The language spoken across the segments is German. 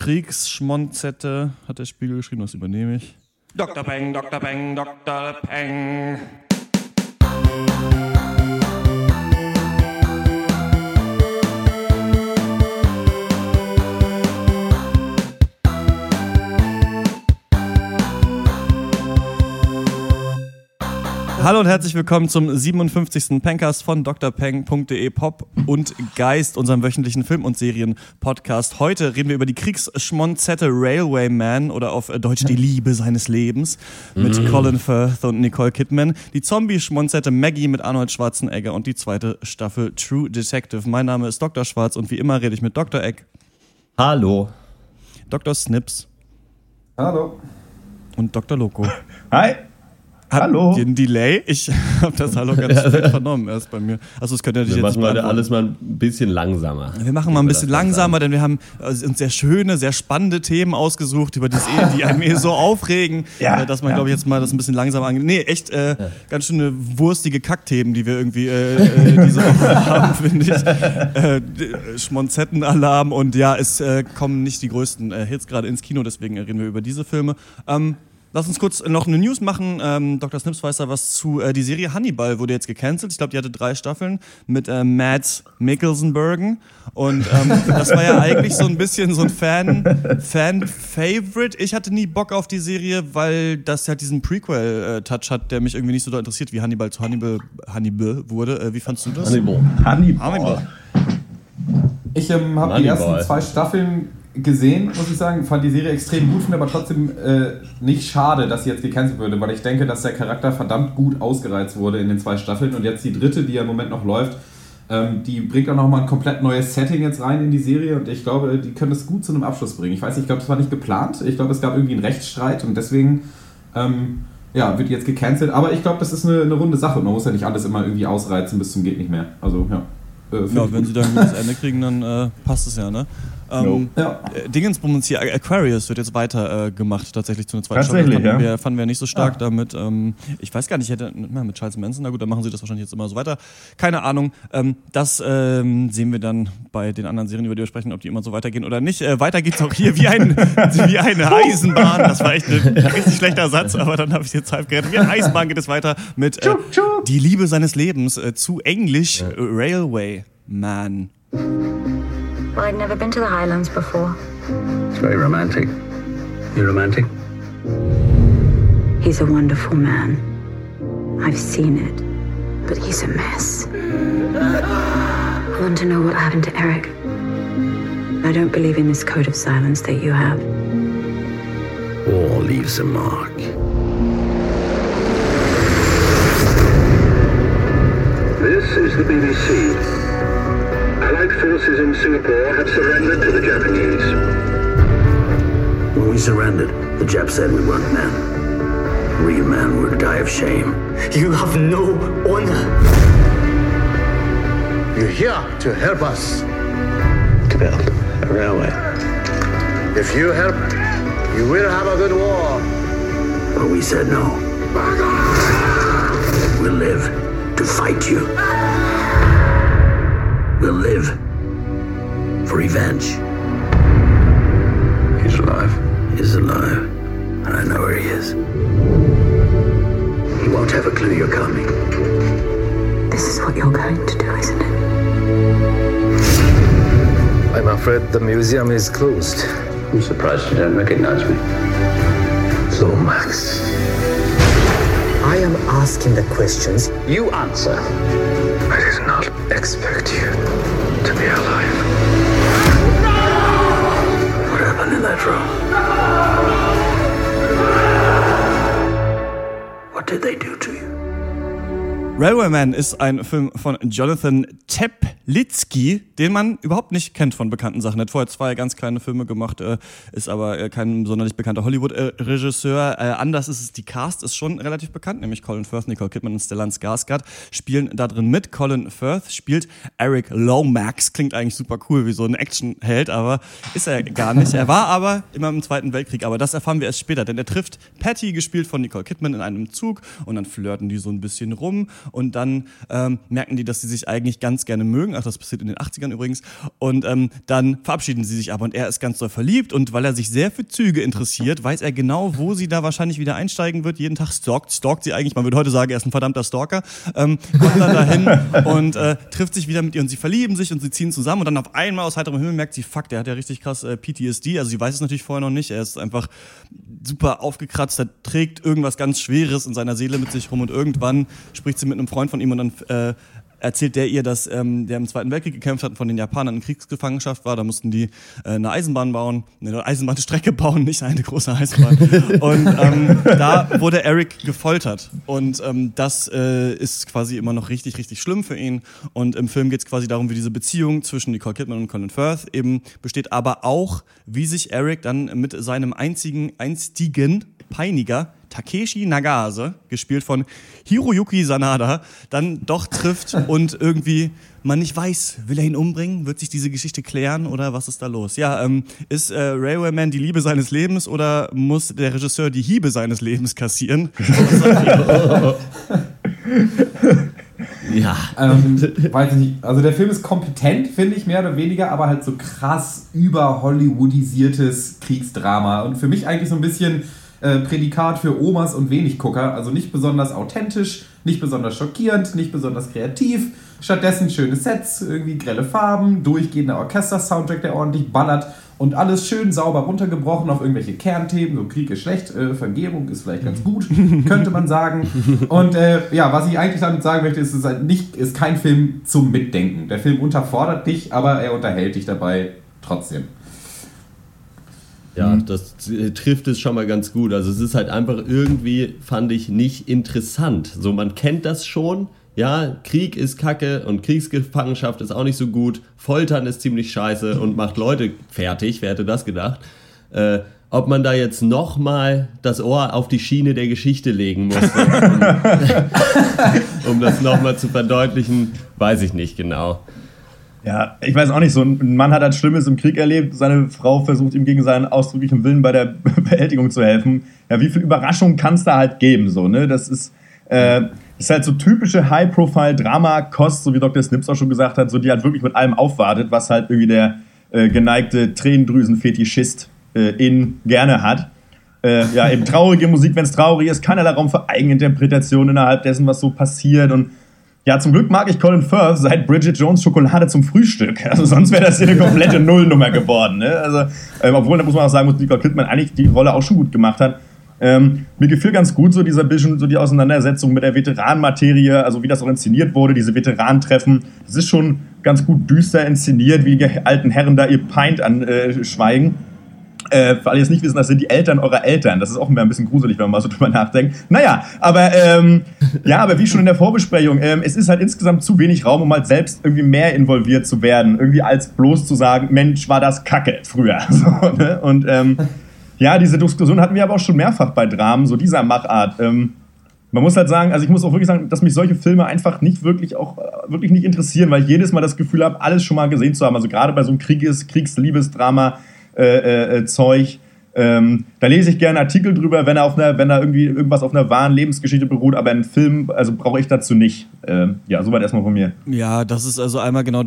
Kriegsschmonzette, hat der Spiegel geschrieben, das übernehme ich. Dr. Peng, Dr. Peng, Dr. Peng. Hallo und herzlich willkommen zum 57. Pencast von drpeng.de Pop und Geist, unserem wöchentlichen Film- und Serien-Podcast. Heute reden wir über die Kriegsschmonzette Railway Man oder auf Deutsch die Liebe seines Lebens mit Mhm. Colin Firth und Nicole Kidman, die Zombie-Schmonzette Maggie mit Arnold Schwarzenegger und die zweite Staffel True Detective. Mein Name ist Dr. Schwarz und wie immer rede ich mit Dr. Egg, Hallo. Dr. Snips Hallo. und Dr. Loco. Hi. Hat Hallo. Den Delay? Ich habe das Hallo ganz spät vernommen erst bei mir. Also es könnte natürlich Wir jetzt machen beantworten. alles mal ein bisschen langsamer. Wir machen mal ein bisschen langsamer, an. denn wir haben äh, uns sehr schöne, sehr spannende Themen ausgesucht, über die, die einem eh so aufregen, Ja, äh, dass man, ja. glaube ich, jetzt mal das ein bisschen langsamer angeht. Nee, echt äh, ganz schöne wurstige Kackthemen, die wir irgendwie äh, äh, diese Woche haben, finde ich. Äh, d- Schmonzettenalarm und ja, es äh, kommen nicht die größten äh, Hits gerade ins Kino, deswegen äh, reden wir über diese Filme. Ähm, Lass uns kurz noch eine News machen. Ähm, Dr. Snips weiß da was zu. Äh, die Serie Hannibal wurde jetzt gecancelt. Ich glaube, die hatte drei Staffeln mit äh, Matt Mikkelsenbergen. Und ähm, das war ja eigentlich so ein bisschen so ein Fan, Fan-Favorite. Ich hatte nie Bock auf die Serie, weil das halt diesen Prequel-Touch hat, der mich irgendwie nicht so doll interessiert, wie Hannibal zu Hannibal, Hannibal wurde. Äh, wie fandst du das? Hannibal. Hannibal. Hannibal. Ich ähm, habe die ersten zwei Staffeln gesehen, muss ich sagen. Fand die Serie extrem gut, finde aber trotzdem äh, nicht schade, dass sie jetzt gecancelt wurde, weil ich denke, dass der Charakter verdammt gut ausgereizt wurde in den zwei Staffeln. Und jetzt die dritte, die ja im Moment noch läuft, ähm, die bringt auch nochmal ein komplett neues Setting jetzt rein in die Serie. Und ich glaube, die können das gut zu einem Abschluss bringen. Ich weiß nicht, ich glaube, das war nicht geplant. Ich glaube, es gab irgendwie einen Rechtsstreit und deswegen. Ähm, ja, wird jetzt gecancelt, aber ich glaube, das ist eine, eine runde Sache. Man muss ja nicht alles immer irgendwie ausreizen bis zum geht nicht mehr. Also, ja. Äh, Ja, wenn gut. sie dann ein gutes Ende kriegen, dann äh, passt es ja, ne? Ähm, Ja. äh, Dingensbummens hier, Aquarius wird jetzt weiter äh, gemacht, tatsächlich zu einer zweiten Tatsächlich, Staffel. Fanden, ja? wir, fanden wir nicht so stark Ah. damit. Ähm, ich weiß gar nicht, ich hätte na, mit Charles Manson, na gut, dann machen sie das wahrscheinlich jetzt immer so weiter. Keine Ahnung. Ähm, das ähm, sehen wir dann bei den anderen Serien, über die wir sprechen, ob die immer so weitergehen oder nicht. Äh, weiter geht's auch hier wie, ein, wie eine Eisenbahn. Das war echt ein richtig schlechter Satz, aber dann habe ich jetzt halb gerettet. Wie eine Eisenbahn geht es weiter mit äh, Tschuk, tschuk. Die Liebe seines Lebens, äh, zu Englisch Railway Man. Well, I'd never been to the Highlands before. It's very romantic. You're romantic? He's a wonderful man. I've seen it, but he's a mess. I want to know what happened to Eric. I don't believe in this code of silence that you have. War leaves a mark. This is the BBC. Allied forces in Singapore have surrendered to the Japanese. When we surrendered, the Jap said we weren't men. Real men would die of shame. You have no honor. You're here to help us. To build a railway. If you help, you will have a good war. But we said no. We'll live to fight you. We'll live for revenge. He's alive. He's alive. And I know where he is. He won't have a clue you're coming. This is what you're going to do, isn't it? I'm afraid the museum is closed. I'm surprised you don't recognize me. Lomax. I am asking the questions. You answer. I did not expect you to be alive. Happened in that room? What did they do to you? Railway Man ist ein Film von Jonathan Teplitsky, den man überhaupt nicht kennt von bekannten Sachen. Er hat vorher zwei ganz kleine Filme gemacht, äh, ist aber äh, kein sonderlich bekannter Hollywood-Regisseur. Äh, anders ist es, die Cast ist schon relativ bekannt, nämlich Colin Firth, Nicole Kidman und Stellan Skarsgård spielen da drin mit. Colin Firth spielt Eric Lomax, klingt eigentlich super cool wie so ein Actionheld, aber ist er gar nicht. Er war aber immer im Zweiten Weltkrieg, aber das erfahren wir erst später, denn er trifft Patty, gespielt von Nicole Kidman, in einem Zug und dann flirten die so ein bisschen rum und dann ähm, merken die, dass sie sich eigentlich ganz gerne mögen. Ach, das passiert in den 80ern übrigens. Und ähm, dann verabschieden sie sich aber und er ist ganz doll verliebt und weil er sich sehr für Züge interessiert, weiß er genau, wo sie da wahrscheinlich wieder einsteigen wird. Jeden Tag stalkt, stalkt sie eigentlich. Man würde heute sagen, er ist ein verdammter Stalker. Ähm, kommt dann dahin und äh, trifft sich wieder mit ihr und sie verlieben sich und sie ziehen zusammen und dann auf einmal aus heiterem Himmel merkt sie, fuck, der hat ja richtig krass äh, PTSD. Also sie weiß es natürlich vorher noch nicht. Er ist einfach super aufgekratzt, er trägt irgendwas ganz Schweres in seiner Seele mit sich rum und irgendwann spricht sie mit einem Freund von ihm und dann äh, erzählt der ihr, dass ähm, der im Zweiten Weltkrieg gekämpft hat und von den Japanern in Kriegsgefangenschaft war. Da mussten die äh, eine Eisenbahn bauen, eine Eisenbahnstrecke bauen, nicht eine große Eisenbahn. und ähm, da wurde Eric gefoltert. Und ähm, das äh, ist quasi immer noch richtig, richtig schlimm für ihn. Und im Film geht es quasi darum, wie diese Beziehung zwischen Nicole Kidman und Colin Firth eben besteht, aber auch, wie sich Eric dann mit seinem einzigen, einstigen Peiniger Takeshi Nagase, gespielt von Hiroyuki Sanada, dann doch trifft und irgendwie man nicht weiß, will er ihn umbringen? Wird sich diese Geschichte klären oder was ist da los? Ja, ähm, ist äh, Railwayman die Liebe seines Lebens oder muss der Regisseur die Hiebe seines Lebens kassieren? Ja. Ähm, weiß ich nicht. Also der Film ist kompetent, finde ich, mehr oder weniger, aber halt so krass über Hollywoodisiertes Kriegsdrama. Und für mich eigentlich so ein bisschen äh, Prädikat für Omas und Weniggucker. Also nicht besonders authentisch, nicht besonders schockierend, nicht besonders kreativ. Stattdessen schöne Sets, irgendwie grelle Farben, durchgehender Orchester-Soundtrack, der ordentlich ballert und alles schön sauber runtergebrochen auf irgendwelche Kernthemen. So Krieg ist schlecht, äh, Vergebung ist vielleicht ganz gut, könnte man sagen. Und äh, ja, was ich eigentlich damit sagen möchte, ist, es ist, halt nicht, ist kein Film zum Mitdenken. Der Film unterfordert dich, aber er unterhält dich dabei trotzdem. Ja, das äh, trifft es schon mal ganz gut. Also es ist halt einfach irgendwie, fand ich, nicht interessant. So, man kennt das schon. Ja, Krieg ist kacke und Kriegsgefangenschaft ist auch nicht so gut. Foltern ist ziemlich scheiße und macht Leute fertig. Wer hätte das gedacht? Äh, ob man da jetzt nochmal das Ohr auf die Schiene der Geschichte legen muss, um, um das nochmal zu verdeutlichen, weiß ich nicht genau. Ja, ich weiß auch nicht, so ein Mann hat halt Schlimmes im Krieg erlebt, seine Frau versucht ihm gegen seinen ausdrücklichen Willen bei der Beerdigung zu helfen. Ja, wie viel Überraschung kann es da halt geben, so, ne? Das ist, äh, ist halt so typische High-Profile-Drama-Kost, so wie Dr. Snips auch schon gesagt hat, so die halt wirklich mit allem aufwartet, was halt irgendwie der äh, geneigte Tränendrüsen-Fetischist äh, in gerne hat. Äh, ja, eben traurige Musik, wenn es traurig ist, keinerlei Raum für Eigeninterpretation innerhalb dessen, was so passiert und ja, zum Glück mag ich Colin Firth seit Bridget Jones Schokolade zum Frühstück. Also sonst wäre das hier eine komplette Nullnummer geworden. Ne? Also, ähm, obwohl, da muss man auch sagen, muss Nicole Kidman eigentlich die Rolle auch schon gut gemacht hat. Ähm, mir gefiel ganz gut so dieser bisschen, so die Auseinandersetzung mit der Veteranenmaterie, also wie das auch inszeniert wurde, diese Veteranentreffen. Das ist schon ganz gut düster inszeniert, wie die alten Herren da ihr Pint anschweigen. Äh, äh, für alle, die es nicht wissen, das sind die Eltern eurer Eltern. Das ist immer ein bisschen gruselig, wenn man mal so drüber nachdenkt. Naja, aber ähm, ja, aber wie schon in der Vorbesprechung, ähm, es ist halt insgesamt zu wenig Raum, um halt selbst irgendwie mehr involviert zu werden. Irgendwie als bloß zu sagen, Mensch, war das Kacke früher. So, ne? Und ähm, ja, diese Diskussion hatten wir aber auch schon mehrfach bei Dramen, so dieser Machart. Ähm, man muss halt sagen, also ich muss auch wirklich sagen, dass mich solche Filme einfach nicht wirklich auch äh, wirklich nicht interessieren, weil ich jedes Mal das Gefühl habe, alles schon mal gesehen zu haben. Also gerade bei so einem Krieges, Kriegsliebesdrama äh, äh, äh, Zeug. Ähm, da lese ich gerne Artikel drüber, wenn er auf einer, wenn er irgendwie irgendwas auf einer wahren Lebensgeschichte beruht, aber einen Film, also brauche ich dazu nicht. Ähm, ja, soweit erstmal von mir. Ja, das ist also einmal genau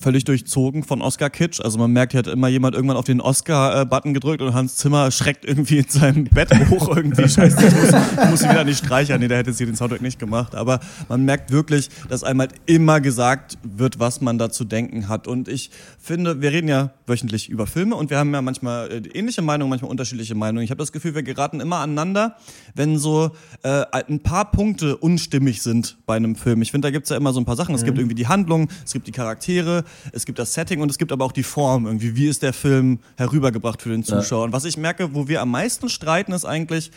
völlig durchzogen von Oscar Kitsch. Also man merkt, hier hat immer jemand irgendwann auf den Oscar-Button gedrückt und Hans Zimmer schreckt irgendwie in seinem Bett hoch irgendwie. Scheiße, ich muss, muss ihn wieder nicht streichern. Nee, der hätte jetzt hier den Soundtrack nicht gemacht. Aber man merkt wirklich, dass einmal halt immer gesagt wird, was man da zu denken hat. Und ich finde, wir reden ja wöchentlich über Filme und wir haben ja manchmal äh, ähnliche Meinungen, unterschiedliche Meinungen. Ich habe das Gefühl, wir geraten immer aneinander, wenn so äh, ein paar Punkte unstimmig sind bei einem Film. Ich finde, da gibt es ja immer so ein paar Sachen. Es gibt irgendwie die Handlung, es gibt die Charaktere, es gibt das Setting und es gibt aber auch die Form. Irgendwie, wie ist der Film herübergebracht für den Zuschauer? Ja. Und was ich merke, wo wir am meisten streiten, ist eigentlich,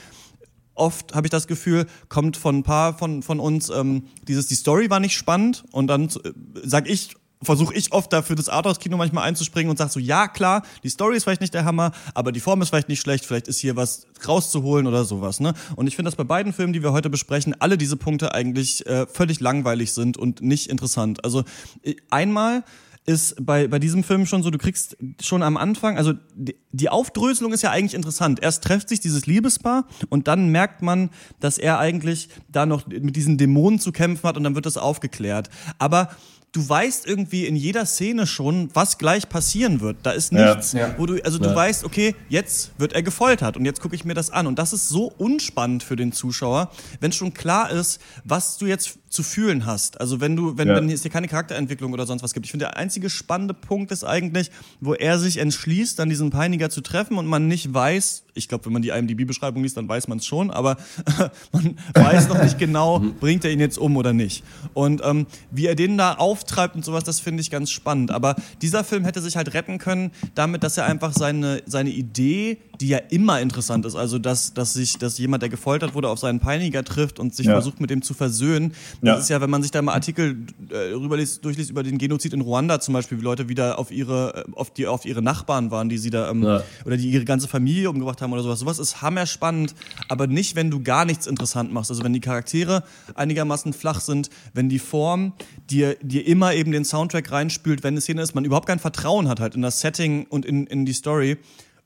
oft habe ich das Gefühl, kommt von ein paar von, von uns ähm, dieses, die Story war nicht spannend und dann äh, sag ich versuche ich oft dafür das Arthouse-Kino manchmal einzuspringen und sage so, ja klar, die Story ist vielleicht nicht der Hammer, aber die Form ist vielleicht nicht schlecht, vielleicht ist hier was rauszuholen oder sowas. Ne? Und ich finde, dass bei beiden Filmen, die wir heute besprechen, alle diese Punkte eigentlich äh, völlig langweilig sind und nicht interessant. Also äh, einmal ist bei, bei diesem Film schon so, du kriegst schon am Anfang, also die, die Aufdröselung ist ja eigentlich interessant. Erst trifft sich dieses Liebespaar und dann merkt man, dass er eigentlich da noch mit diesen Dämonen zu kämpfen hat und dann wird das aufgeklärt. Aber du weißt irgendwie in jeder Szene schon, was gleich passieren wird. Da ist Ja. nichts, Ja. wo du, also du Ja. weißt, okay, jetzt wird er gefoltert und jetzt gucke ich mir das an. Und das ist so unspannend für den Zuschauer, wenn schon klar ist, was du jetzt zu fühlen hast. Also wenn du, wenn, Ja. wenn es hier keine Charakterentwicklung oder sonst was gibt. Ich finde, der einzige spannende Punkt ist eigentlich, wo er sich entschließt, dann diesen Peiniger zu treffen und man nicht weiß, ich glaube, wenn man die IMDb-Beschreibung liest, dann weiß man es schon, aber man weiß noch nicht genau, bringt er ihn jetzt um oder nicht. Und ähm, wie er den da auftreibt und sowas, das finde ich ganz spannend. Aber dieser Film hätte sich halt retten können, damit, dass er einfach seine, seine Idee, die ja immer interessant ist, also dass, dass sich, dass jemand, der gefoltert wurde, auf seinen Peiniger trifft und sich Ja. versucht, mit dem zu versöhnen. Das Ja. ist ja, wenn man sich da mal Artikel äh, rüberliest, durchliest über den Genozid in Ruanda zum Beispiel, wie Leute wieder auf ihre, äh, auf die, auf ihre Nachbarn waren, die sie da, ähm, Ja. oder die ihre ganze Familie umgebracht haben oder sowas. Sowas ist hammerspannend, aber nicht, wenn du gar nichts interessant machst. Also wenn die Charaktere einigermaßen flach sind, wenn die Form dir, dir immer eben den Soundtrack reinspült, wenn eine Szene ist, man überhaupt kein Vertrauen hat halt in das Setting und in, in die Story.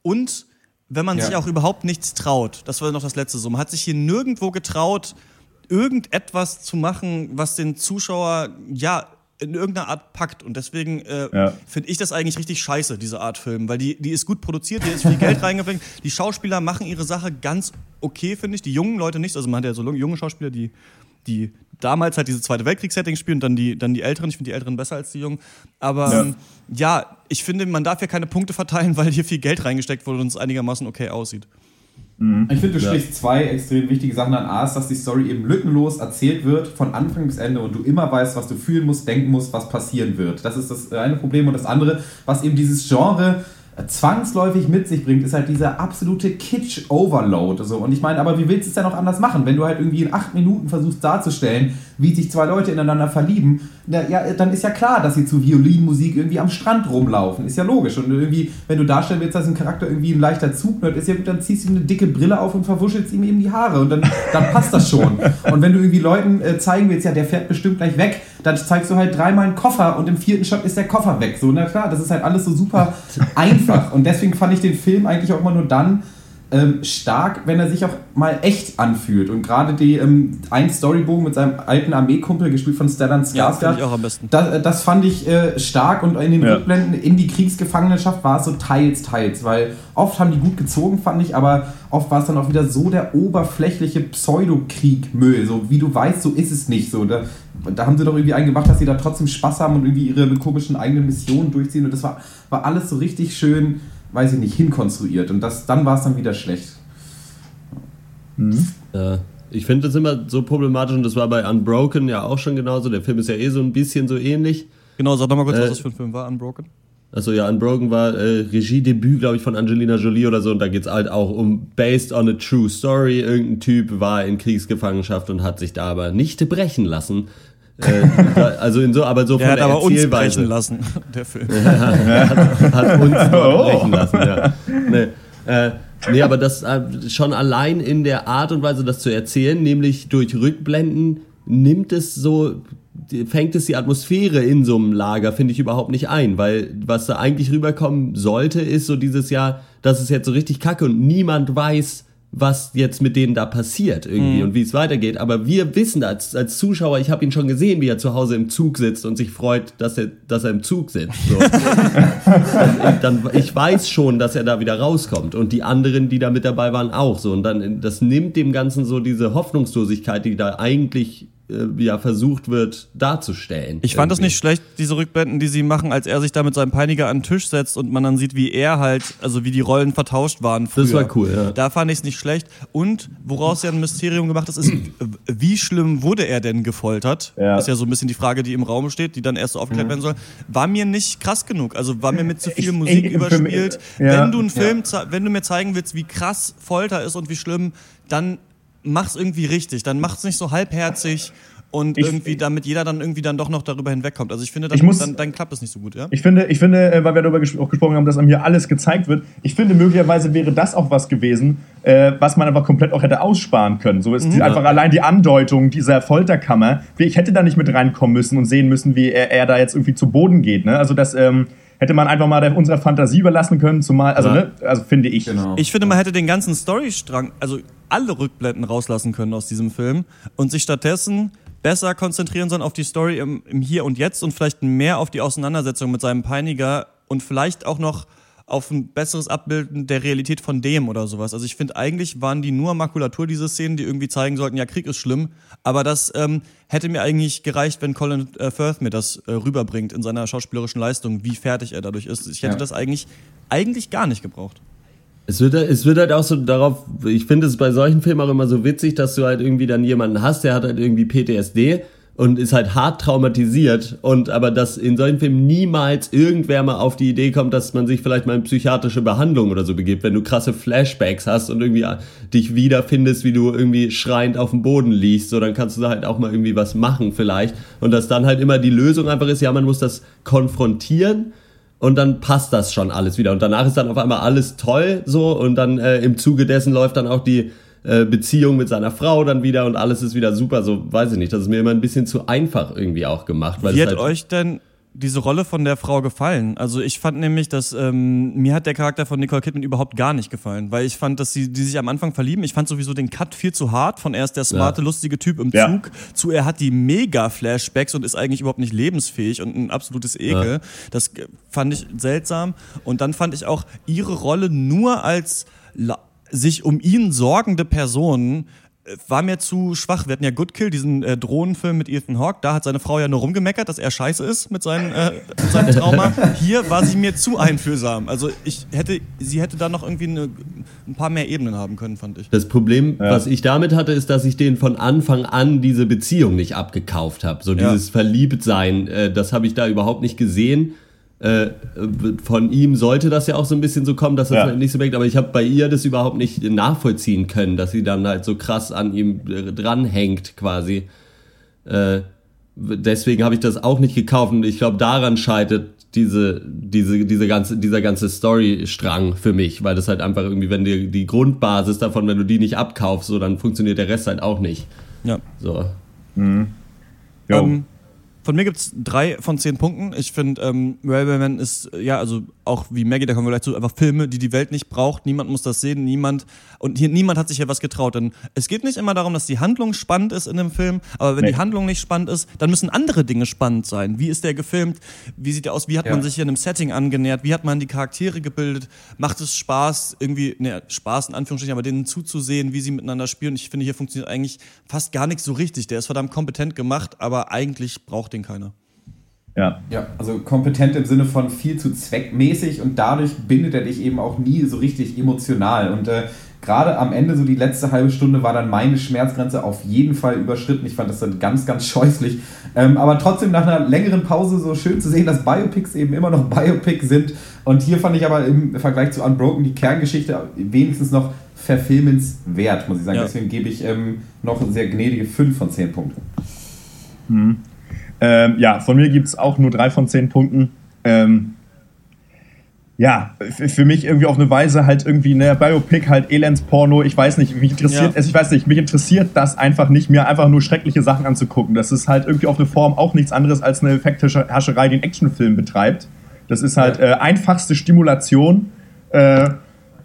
Und wenn man Ja. sich auch überhaupt nichts traut. Das war noch das letzte so. Man hat sich hier nirgendwo getraut, irgendetwas zu machen, was den Zuschauer, ja, in irgendeiner Art packt. Und deswegen äh, Ja. finde ich das eigentlich richtig scheiße, diese Art Film. Weil die, die ist gut produziert, hier ist viel Geld reingeflogen. Die Schauspieler machen ihre Sache ganz okay, finde ich. Die jungen Leute nicht. Also man hat ja so junge Schauspieler, die, die damals halt diese Zweite Weltkriegssetting spielen und dann die, dann die Älteren. Ich finde die Älteren besser als die Jungen. Aber Ja. ähm, ja, ich finde, man darf ja keine Punkte verteilen, weil hier viel Geld reingesteckt wurde und es einigermaßen okay aussieht. Ich finde, du Ja. sprichst zwei extrem wichtige Sachen an. A ist, dass die Story eben lückenlos erzählt wird, von Anfang bis Ende und du immer weißt, was du fühlen musst, denken musst, was passieren wird. Das ist das eine Problem. Und das andere, was eben dieses Genre zwangsläufig mit sich bringt, ist halt dieser absolute Kitsch-Overload. So. Und ich meine, aber wie willst du es denn noch anders machen, wenn du halt irgendwie in acht Minuten versuchst darzustellen, wie sich zwei Leute ineinander verlieben, na, ja, dann ist ja klar, dass sie zu Violinmusik irgendwie am Strand rumlaufen. Ist ja logisch. Und irgendwie, wenn du darstellen willst, dass ein Charakter irgendwie ein leichter Zug wird, ist ja gut, dann ziehst du ihm eine dicke Brille auf und verwuschelst ihm eben die Haare. Und dann, dann passt das schon. Und wenn du irgendwie Leuten äh, zeigen willst, ja, der fährt bestimmt gleich weg, dann zeigst du halt dreimal einen Koffer und im vierten Shot ist der Koffer weg. So, na klar, das ist halt alles so super einfach. Und deswegen fand ich den Film eigentlich auch immer nur dann ähm, stark, wenn er sich auch mal echt anfühlt. Und gerade die ähm, ein Storybogen mit seinem alten Armeekumpel, gespielt von Stellan Ja, Skarsgård, finde ich auch am besten. das, äh, das fand ich äh, stark und in den Ja. Rückblenden in die Kriegsgefangenschaft war es so teils, teils, weil oft haben die gut gezogen, fand ich, aber oft war es dann auch wieder so der oberflächliche Pseudokrieg-Müll. So wie du weißt, so ist es nicht. So, da, da haben sie doch irgendwie eingemacht, dass sie da trotzdem Spaß haben und irgendwie ihre komischen eigenen Missionen durchziehen und das war, war alles so richtig schön, weiß ich nicht, hinkonstruiert und das, dann war es dann wieder schlecht. Äh, ich finde das immer so problematisch und das war bei Unbroken ja auch schon genauso. Der Film ist ja eh so ein bisschen so ähnlich. Genau, sag doch mal kurz, Äh, was das für ein Film war, Unbroken. Also ja, Unbroken war äh, Regiedebüt, glaube ich, von Angelina Jolie oder so. Und da geht's halt auch um Based on a True Story. Irgendein Typ war in Kriegsgefangenschaft und hat sich da aber nicht brechen lassen. Äh, da, also in so, aber so Der von hat der aber uns Erzählweise. brechen lassen, der Film. hat uns dort Oh. brechen lassen, ja. Nee, äh, nee aber das äh, schon allein in der Art und Weise, das zu erzählen, nämlich durch Rückblenden, nimmt es so, fängt es die Atmosphäre in so einem Lager, finde ich, überhaupt nicht ein, weil was da eigentlich rüberkommen sollte, ist so dieses Jahr, das ist jetzt so richtig kacke und niemand weiß, was jetzt mit denen da passiert irgendwie und wie es weitergeht. Aber wir wissen als, als Zuschauer, ich habe ihn schon gesehen, wie er zu Hause im Zug sitzt und sich freut, dass er, dass er im Zug sitzt. So. dann, dann, ich weiß schon, dass er da wieder rauskommt und die anderen, die da mit dabei waren, auch so. Und dann, das nimmt dem Ganzen so diese Hoffnungslosigkeit, die da eigentlich ja versucht wird darzustellen. Ich fand das Irgendwie. nicht schlecht, diese Rückblenden, die sie machen, als er sich da mit seinem Peiniger an den Tisch setzt und man dann sieht, wie er halt, also wie die Rollen vertauscht waren früher. Das war cool, ja. Da fand ich es nicht schlecht. Und woraus ja ein Mysterium gemacht ist, ist, wie schlimm wurde er denn gefoltert? Ja. Ist ja so ein bisschen die Frage, die im Raum steht, die dann erst so Mhm. aufgeklärt werden soll. War mir nicht krass genug. Also war mir mit zu viel Ich- Musik ich- überspielt. mich- ja. wenn du einen Film, zei- wenn du mir zeigen willst, wie krass Folter ist und wie schlimm, dann mach's irgendwie richtig. Dann mach's nicht so halbherzig und Ich- irgendwie damit jeder dann irgendwie dann doch noch darüber hinwegkommt. Also ich finde, dann, Ich muss- dann, dann klappt es nicht so gut, ja? Ich finde, ich finde, äh, weil wir darüber auch gesprochen haben, dass einem hier alles gezeigt wird, ich finde, möglicherweise wäre das auch was gewesen, äh, was man einfach komplett auch hätte aussparen können. So ist die, einfach allein die Andeutung dieser Folterkammer. Ich hätte da nicht mit reinkommen müssen und sehen müssen, wie er, er da jetzt irgendwie zu Boden geht. Ne? Also das ähm, hätte man einfach mal der, unserer Fantasie überlassen können, zumal, also, Ja. ne, also finde ich. Genau. Ich finde, man hätte den ganzen Storystrang, also alle Rückblenden rauslassen können aus diesem Film und sich stattdessen besser konzentrieren sollen auf die Story im, im Hier und Jetzt und vielleicht mehr auf die Auseinandersetzung mit seinem Peiniger und vielleicht auch noch auf ein besseres Abbilden der Realität von dem oder sowas. Also ich finde, eigentlich waren die nur Makulatur, diese Szenen, die irgendwie zeigen sollten, ja, Krieg ist schlimm. Aber das ähm, hätte mir eigentlich gereicht, wenn Colin äh, Firth mir das äh, rüberbringt in seiner schauspielerischen Leistung, wie fertig er dadurch ist. Ich hätte Ja. das eigentlich, eigentlich gar nicht gebraucht. Es wird, es wird halt auch so darauf, ich finde es bei solchen Filmen auch immer so witzig, dass du halt irgendwie dann jemanden hast, der hat halt irgendwie PTSD und ist halt hart traumatisiert und aber dass in solchen Filmen niemals irgendwer mal auf die Idee kommt, dass man sich vielleicht mal in psychiatrische Behandlung oder so begibt, wenn du krasse Flashbacks hast und irgendwie äh, dich wiederfindest, wie du irgendwie schreiend auf dem Boden liegst, so dann kannst du da halt auch mal irgendwie was machen vielleicht und dass dann halt immer die Lösung einfach ist, ja, man muss das konfrontieren und dann passt das schon alles wieder. Und danach ist dann auf einmal alles toll so und dann äh, im Zuge dessen läuft dann auch die äh, Beziehung mit seiner Frau dann wieder und alles ist wieder super. So weiß ich nicht. Das ist mir immer ein bisschen zu einfach irgendwie auch gemacht. Weil Wie hat halt, euch denn diese Rolle von der Frau gefallen? Also ich fand nämlich, dass ähm, mir hat der Charakter von Nicole Kidman überhaupt gar nicht gefallen, weil ich fand, dass sie die sich am Anfang verlieben. Ich fand sowieso den Cut viel zu hart von erst der smarte, lustige Typ im Ja. Zug zu er hat die mega Flashbacks und ist eigentlich überhaupt nicht lebensfähig und ein absolutes Ekel. Ja. Das fand ich seltsam und dann fand ich auch ihre Rolle nur als sich um ihn sorgende Person äh, war mir zu schwach. Wir hatten ja Good Kill, diesen äh, Drohnenfilm mit Ethan Hawke. Da hat seine Frau ja nur rumgemeckert, dass er scheiße ist mit, seinen, äh, mit seinem Trauma. Hier war sie mir zu einfühlsam. Also ich hätte, sie hätte da noch irgendwie eine, ein paar mehr Ebenen haben können, fand ich. das Problem, was ich damit hatte, ist, dass ich den von Anfang an diese Beziehung nicht abgekauft habe. So Ja. dieses Verliebtsein, äh, das habe ich da überhaupt nicht gesehen. Äh, von ihm sollte das ja auch so ein bisschen so kommen, dass das Ja. halt nicht so merkt, aber ich habe bei ihr das überhaupt nicht nachvollziehen können, dass sie dann halt so krass an ihm äh, dranhängt quasi. Äh, deswegen habe ich das auch nicht gekauft und ich glaube, daran scheitert diese, diese, diese ganze, dieser ganze Storystrang für mich, weil das halt einfach irgendwie, wenn dir die Grundbasis davon, wenn du die nicht abkaufst, so dann funktioniert der Rest halt auch nicht. Ja. So. Jo. Ähm, von mir gibt's drei von zehn Punkten. Ich finde, ähm, Railwayman ist, äh, ja, also auch wie Maggie, da kommen wir gleich zu, einfach Filme, die die Welt nicht braucht. Niemand muss das sehen, niemand, und hier niemand hat sich hier was getraut. Denn es geht nicht immer darum, dass die Handlung spannend ist in dem Film, aber wenn Nee. die Handlung nicht spannend ist, dann müssen andere Dinge spannend sein. Wie ist der gefilmt? Wie sieht der aus? Wie hat Ja. man sich hier in einem Setting angenähert? Wie hat man die Charaktere gebildet? Macht es Spaß, irgendwie, ne, Spaß in Anführungsstrichen, aber denen zuzusehen, wie sie miteinander spielen? Ich finde, hier funktioniert eigentlich fast gar nichts so richtig. Der ist verdammt kompetent gemacht, aber eigentlich braucht den keiner. Ja. Ja, also kompetent im Sinne von viel zu zweckmäßig und dadurch bindet er dich eben auch nie so richtig emotional. Und äh, gerade am Ende, so die letzte halbe Stunde, war dann meine Schmerzgrenze auf jeden Fall überschritten. Ich fand das dann ganz, ganz scheußlich. Ähm, aber trotzdem nach einer längeren Pause so schön zu sehen, dass Biopics eben immer noch Biopics sind. Und hier fand ich aber im Vergleich zu Unbroken die Kerngeschichte wenigstens noch verfilmenswert, muss ich sagen. Ja. Deswegen gebe ich ähm, noch sehr gnädige 5 von 10 Punkten. Ähm, ja, von mir gibt es auch nur drei von zehn Punkten. Ähm, ja, für mich irgendwie auf eine Weise halt irgendwie, ne, Biopic, halt Elendsporno, ich weiß nicht, mich interessiert, Ja. es, ich weiß nicht, mich interessiert das einfach nicht, mir einfach nur schreckliche Sachen anzugucken. Das ist halt irgendwie auf eine Form auch nichts anderes als eine Effekthascherei, die einen Actionfilm betreibt. Das ist halt äh, einfachste Stimulation äh,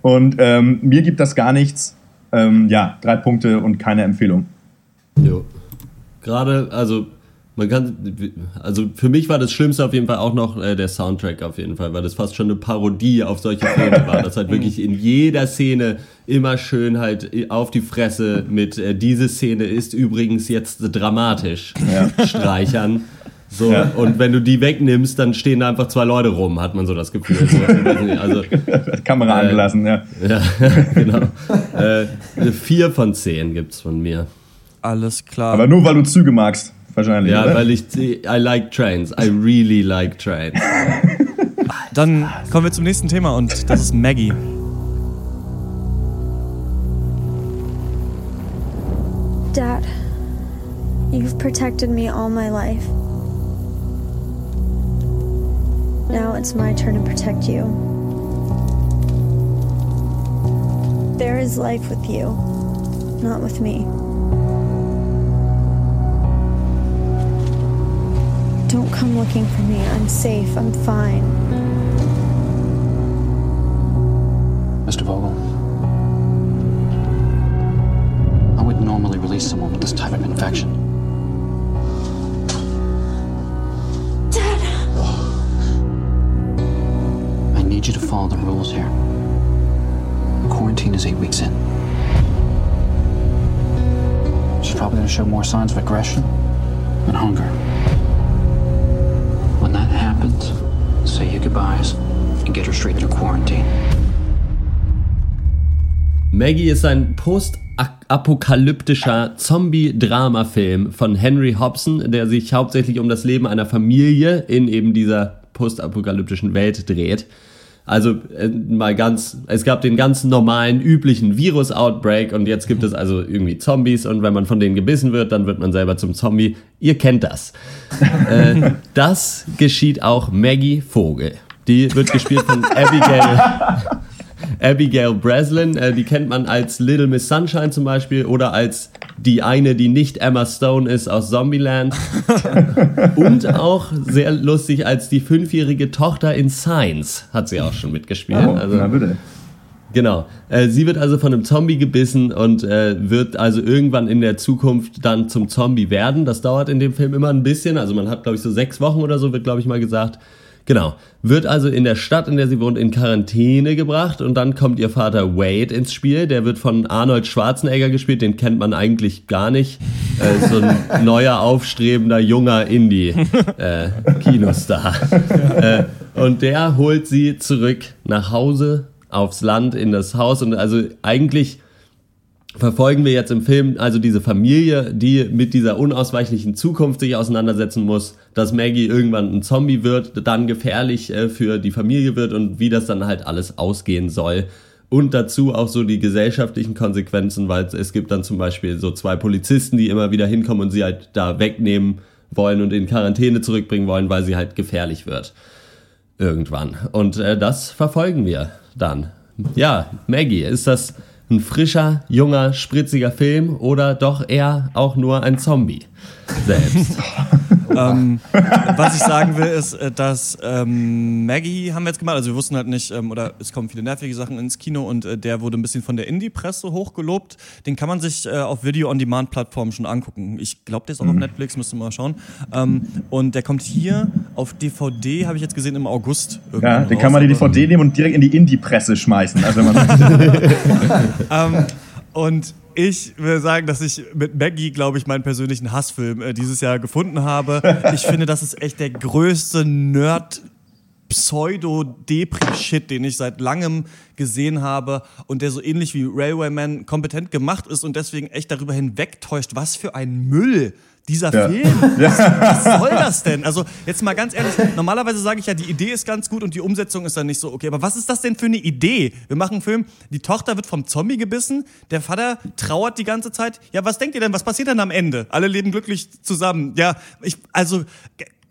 und ähm, mir gibt das gar nichts. Ähm, ja, drei Punkte und keine Empfehlung. Jo. Gerade, also man kann, also für mich war das Schlimmste auf jeden Fall auch noch äh, der Soundtrack auf jeden Fall, weil das fast schon eine Parodie auf solche Filme war. Das halt wirklich in jeder Szene immer schön halt auf die Fresse mit äh, diese Szene ist übrigens jetzt dramatisch streichern. So, Ja. und wenn du die wegnimmst, dann stehen da einfach zwei Leute rum, hat man so das Gefühl. So, also, Kamera Äh, angelassen, ja. ja, genau. äh, vier von zehn gibt's von mir. Alles klar. Aber nur weil du Züge magst, wahrscheinlich. Ja, oder? weil ich, I like trains. I really like trains. Dann kommen wir zum nächsten Thema und das ist Maggie. Dad, You've protected me all my life. Now it's my turn to protect you. There is life with you, not with me. Don't come looking for me. I'm safe. I'm fine. Mr. Vogel, I wouldn't normally release someone with this type of infection. Dad! I need you to follow the rules here. Quarantine is eight weeks in. She's probably going to show more signs of aggression and hunger. Goodbyes and get her straight through quarantine. Maggie ist ein postapokalyptischer Zombie-Drama-Film von Henry Hobson, der sich hauptsächlich um das Leben einer Familie in eben dieser postapokalyptischen Welt dreht. Also äh, mal ganz, es gab den ganz normalen, üblichen Virus-Outbreak und jetzt gibt es also irgendwie Zombies und wenn man von denen gebissen wird, dann wird man selber zum Zombie. Ihr kennt das. äh, das geschieht auch Maggie Vogel. Die wird gespielt von Abigail. Abigail Breslin, äh, die kennt man als Little Miss Sunshine zum Beispiel oder als die eine, die nicht Emma Stone ist aus Zombieland. Und auch sehr lustig als die fünfjährige Tochter in Science hat sie auch schon mitgespielt. Oh, also, na bitte. Genau. Äh, sie wird also von einem Zombie gebissen und äh, wird also irgendwann in der Zukunft dann zum Zombie werden. Das dauert in dem Film immer ein bisschen. Also man hat, glaube ich, so sechs Wochen oder so, wird, glaube ich, mal gesagt. Genau. Wird also in der Stadt, in der sie wohnt, in Quarantäne gebracht und dann kommt ihr Vater Wade ins Spiel. Der wird von Arnold Schwarzenegger gespielt, den kennt man eigentlich gar nicht. Äh, so ein neuer, aufstrebender, junger Indie-Kinostar. Äh, äh, und der holt sie zurück nach Hause, aufs Land, in das Haus und also eigentlich verfolgen wir jetzt im Film also diese Familie, die mit dieser unausweichlichen Zukunft sich auseinandersetzen muss, dass Maggie irgendwann ein Zombie wird, dann gefährlich äh, für die Familie wird und wie das dann halt alles ausgehen soll. Und dazu auch so die gesellschaftlichen Konsequenzen, weil es gibt dann zum Beispiel so zwei Polizisten, die immer wieder hinkommen und sie halt da wegnehmen wollen und in Quarantäne zurückbringen wollen, weil sie halt gefährlich wird. Irgendwann. Und äh, das verfolgen wir dann. Ja, Maggie, ist das ein frischer, junger, spritziger Film oder doch eher auch nur ein Zombie selbst? ähm, was ich sagen will, ist, äh, dass ähm, Maggie haben wir jetzt gemacht, also wir wussten halt nicht, ähm, oder es kommen viele nervige Sachen ins Kino und äh, der wurde ein bisschen von der Indie-Presse hochgelobt. Den kann man sich äh, auf Video-on-Demand-Plattformen schon angucken. Ich glaube, der ist auch auf Netflix, müsste mal schauen. Ähm, und der kommt hier auf DVD, habe ich jetzt gesehen, im August. Ja, den raus. kann man die DVD nehmen und direkt in die Indie-Presse schmeißen. Also wenn man ähm, und ich will sagen, dass ich mit Maggie, glaube ich, meinen persönlichen Hassfilm äh, dieses Jahr gefunden habe. Ich finde, das ist echt der größte Nerd. Pseudo-Depri-Shit, den ich seit langem gesehen habe und der so ähnlich wie Railwayman kompetent gemacht ist und deswegen echt darüber hinwegtäuscht, was für ein Müll dieser Ja. Film. Was, was soll das denn? Also jetzt mal ganz ehrlich, normalerweise sage ich ja, die Idee ist ganz gut und die Umsetzung ist dann nicht so okay. Aber was ist das denn für eine Idee? Wir machen einen Film, die Tochter wird vom Zombie gebissen, der Vater trauert die ganze Zeit. Ja, was denkt ihr denn? Was passiert denn am Ende? Alle leben glücklich zusammen. Ja, ich, also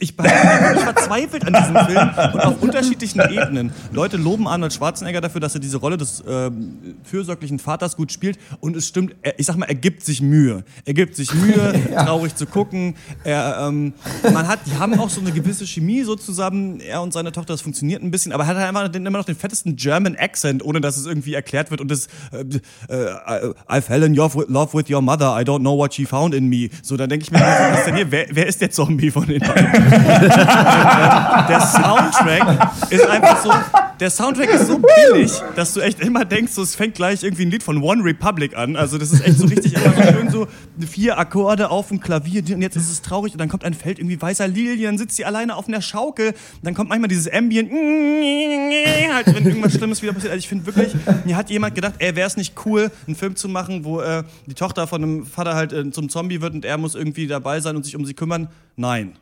ich bin verzweifelt an diesem Film und auf unterschiedlichen Ebenen. Leute loben Arnold Schwarzenegger dafür, dass er diese Rolle des ähm, fürsorglichen Vaters gut spielt und es stimmt, er, ich sag mal, er gibt sich Mühe. Er gibt sich Mühe, traurig zu gucken. Er, ähm, man hat, die haben auch so eine gewisse Chemie so zusammen, er und seine Tochter, das funktioniert ein bisschen, aber er hat halt einfach den, immer noch den fettesten German Accent, ohne dass es irgendwie erklärt wird und das äh, äh, I fell in love with, love with your mother, I don't know what she found in me. So, dann denke ich mir, was ist denn hier? Wer, wer ist der Zombie von den beiden? der Soundtrack ist einfach so, der Soundtrack ist so billig, dass du echt immer denkst, so, es fängt gleich irgendwie ein Lied von One Republic an. Also das ist echt so richtig immer so schön so vier Akkorde auf dem Klavier und jetzt ist es traurig und dann kommt ein Feld irgendwie weißer Lilien, sitzt sie alleine auf einer Schaukel, und dann kommt manchmal dieses Ambient, halt, wenn irgendwas Schlimmes wieder passiert. Also ich finde wirklich, mir hat jemand gedacht, ey, wäre es nicht cool, einen Film zu machen, wo äh, die Tochter von einem Vater halt äh, zum Zombie wird und er muss irgendwie dabei sein und sich um sie kümmern? Nein.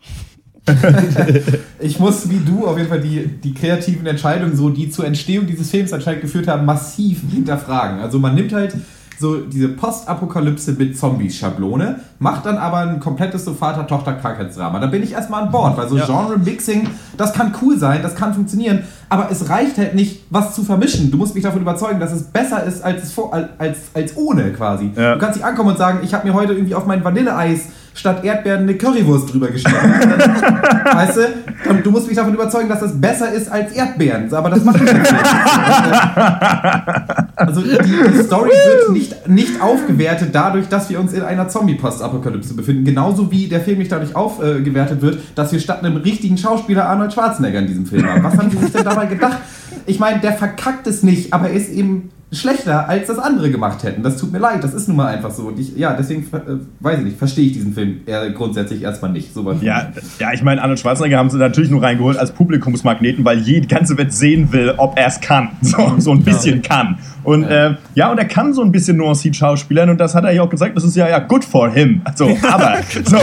Ich muss wie du auf jeden Fall die, die kreativen Entscheidungen, so die zur Entstehung dieses Films anscheinend geführt haben, massiv hinterfragen. Also man nimmt halt so diese Postapokalypse mit Zombies-Schablone, macht dann aber ein komplettes so Vater-Tochter-Krankheitsdrama. Da bin ich erstmal an Bord, weil so Ja. Genre-Mixing, das kann cool sein, das kann funktionieren, aber es reicht halt nicht, was zu vermischen. Du musst mich davon überzeugen, dass es besser ist als, als, als ohne quasi. Ja. Du kannst nicht ankommen und sagen, ich habe mir heute irgendwie auf mein Vanilleeis statt Erdbeeren eine Currywurst drüber geschnitten. weißt du? Und du musst mich davon überzeugen, dass das besser ist als Erdbeeren. Aber das macht nicht. Also die, die Story wird nicht, nicht aufgewertet dadurch, dass wir uns in einer Zombie-Postapokalypse befinden. Genauso wie der Film nicht dadurch aufgewertet wird, dass wir statt einem richtigen Schauspieler Arnold Schwarzenegger in diesem Film haben. Was haben sie sich denn dabei gedacht? Ich meine, der verkackt es nicht, aber er ist eben schlechter, als das andere gemacht hätten. Das tut mir leid, das ist nun mal einfach so. Und ich, ja, deswegen, äh, weiß ich nicht, verstehe ich diesen Film eher grundsätzlich erstmal nicht. So Ja, ja, ich meine, Arnold Schwarzenegger haben sie natürlich nur reingeholt als Publikumsmagneten, weil die ganze Welt sehen will, ob er es kann. So, so ein bisschen kann. Und ja. Äh, ja, und er kann so ein bisschen nuanciert schauspielern und das hat er ja auch gesagt, das ist ja, ja good for him. So, aber, so,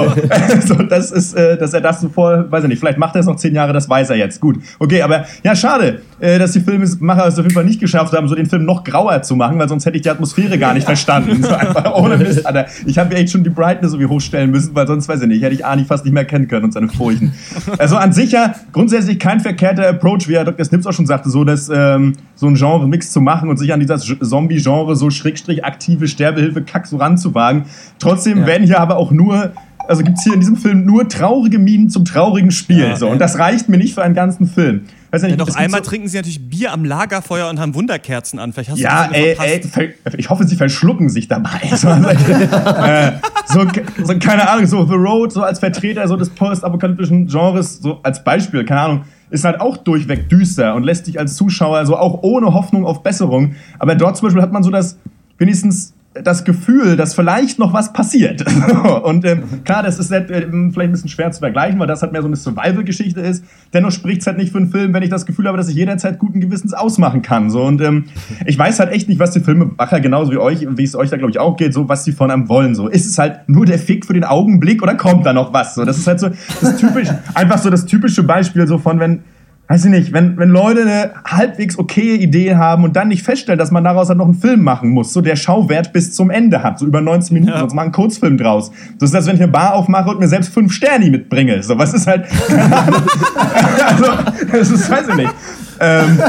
so, das ist, äh, dass er das so vor, weiß ich nicht, vielleicht macht er es noch zehn Jahre, das weiß er jetzt. Gut, okay, aber ja, schade, äh, dass die Filmemacher es auf jeden Fall nicht geschafft haben, so den Film noch grauer zu machen, weil sonst hätte ich die Atmosphäre gar nicht verstanden. So einfach ohne Mist, Alter. Ich habe echt schon die Brightness irgendwie hochstellen müssen, weil sonst, weiß ich nicht, hätte ich Arnie fast nicht mehr kennen können und seine Furchen. Also an sich ja grundsätzlich kein verkehrter Approach, wie Herr Dr. Snips auch schon sagte, so dass ähm, so ein Genre-Mix zu machen und sich an dieser Zombie-Genre so schrägstrich aktive Sterbehilfe-Kack so ranzuwagen. Trotzdem Ja. werden hier aber auch nur also gibt es hier in diesem Film nur traurige Minen zum traurigen Spiel. Ja, so. Und das reicht mir nicht für einen ganzen Film. Weiß ja Ja, nicht, doch einmal so, trinken sie natürlich Bier am Lagerfeuer und haben Wunderkerzen an. Vielleicht hast Ja, du das ey, ey, ich hoffe, sie verschlucken sich dabei. So, also, äh, so, so, keine Ahnung, so The Road, so als Vertreter so des postapokalyptischen Genres, so als Beispiel, keine Ahnung, ist halt auch durchweg düster und lässt dich als Zuschauer so auch ohne Hoffnung auf Besserung. Aber dort zum Beispiel hat man so das, wenigstens das Gefühl, dass vielleicht noch was passiert. und ähm, klar, das ist halt, äh, vielleicht ein bisschen schwer zu vergleichen, weil das halt mehr so eine Survival-Geschichte ist. Dennoch spricht es halt nicht für einen Film, wenn ich das Gefühl habe, dass ich jederzeit guten Gewissens ausmachen kann. So. Und ähm, ich weiß halt echt nicht, was die Filmemacher genauso wie euch, wie es euch da glaube ich auch geht, so was die von einem wollen. So ist es halt nur der Fick für den Augenblick oder kommt da noch was? So, das ist halt so das typisch, einfach so das typische Beispiel so von wenn Weiß ich nicht, wenn, wenn Leute eine halbwegs okaye Idee haben und dann nicht feststellen, dass man daraus halt noch einen Film machen muss, so der Schauwert bis zum Ende hat, so über 90 Minuten, Ja. sonst mal einen Kurzfilm draus. Das ist, als wenn ich eine Bar aufmache und mir selbst fünf Sterni mitbringe. So, was ist halt. also, das ist, weiß ich nicht. Ähm,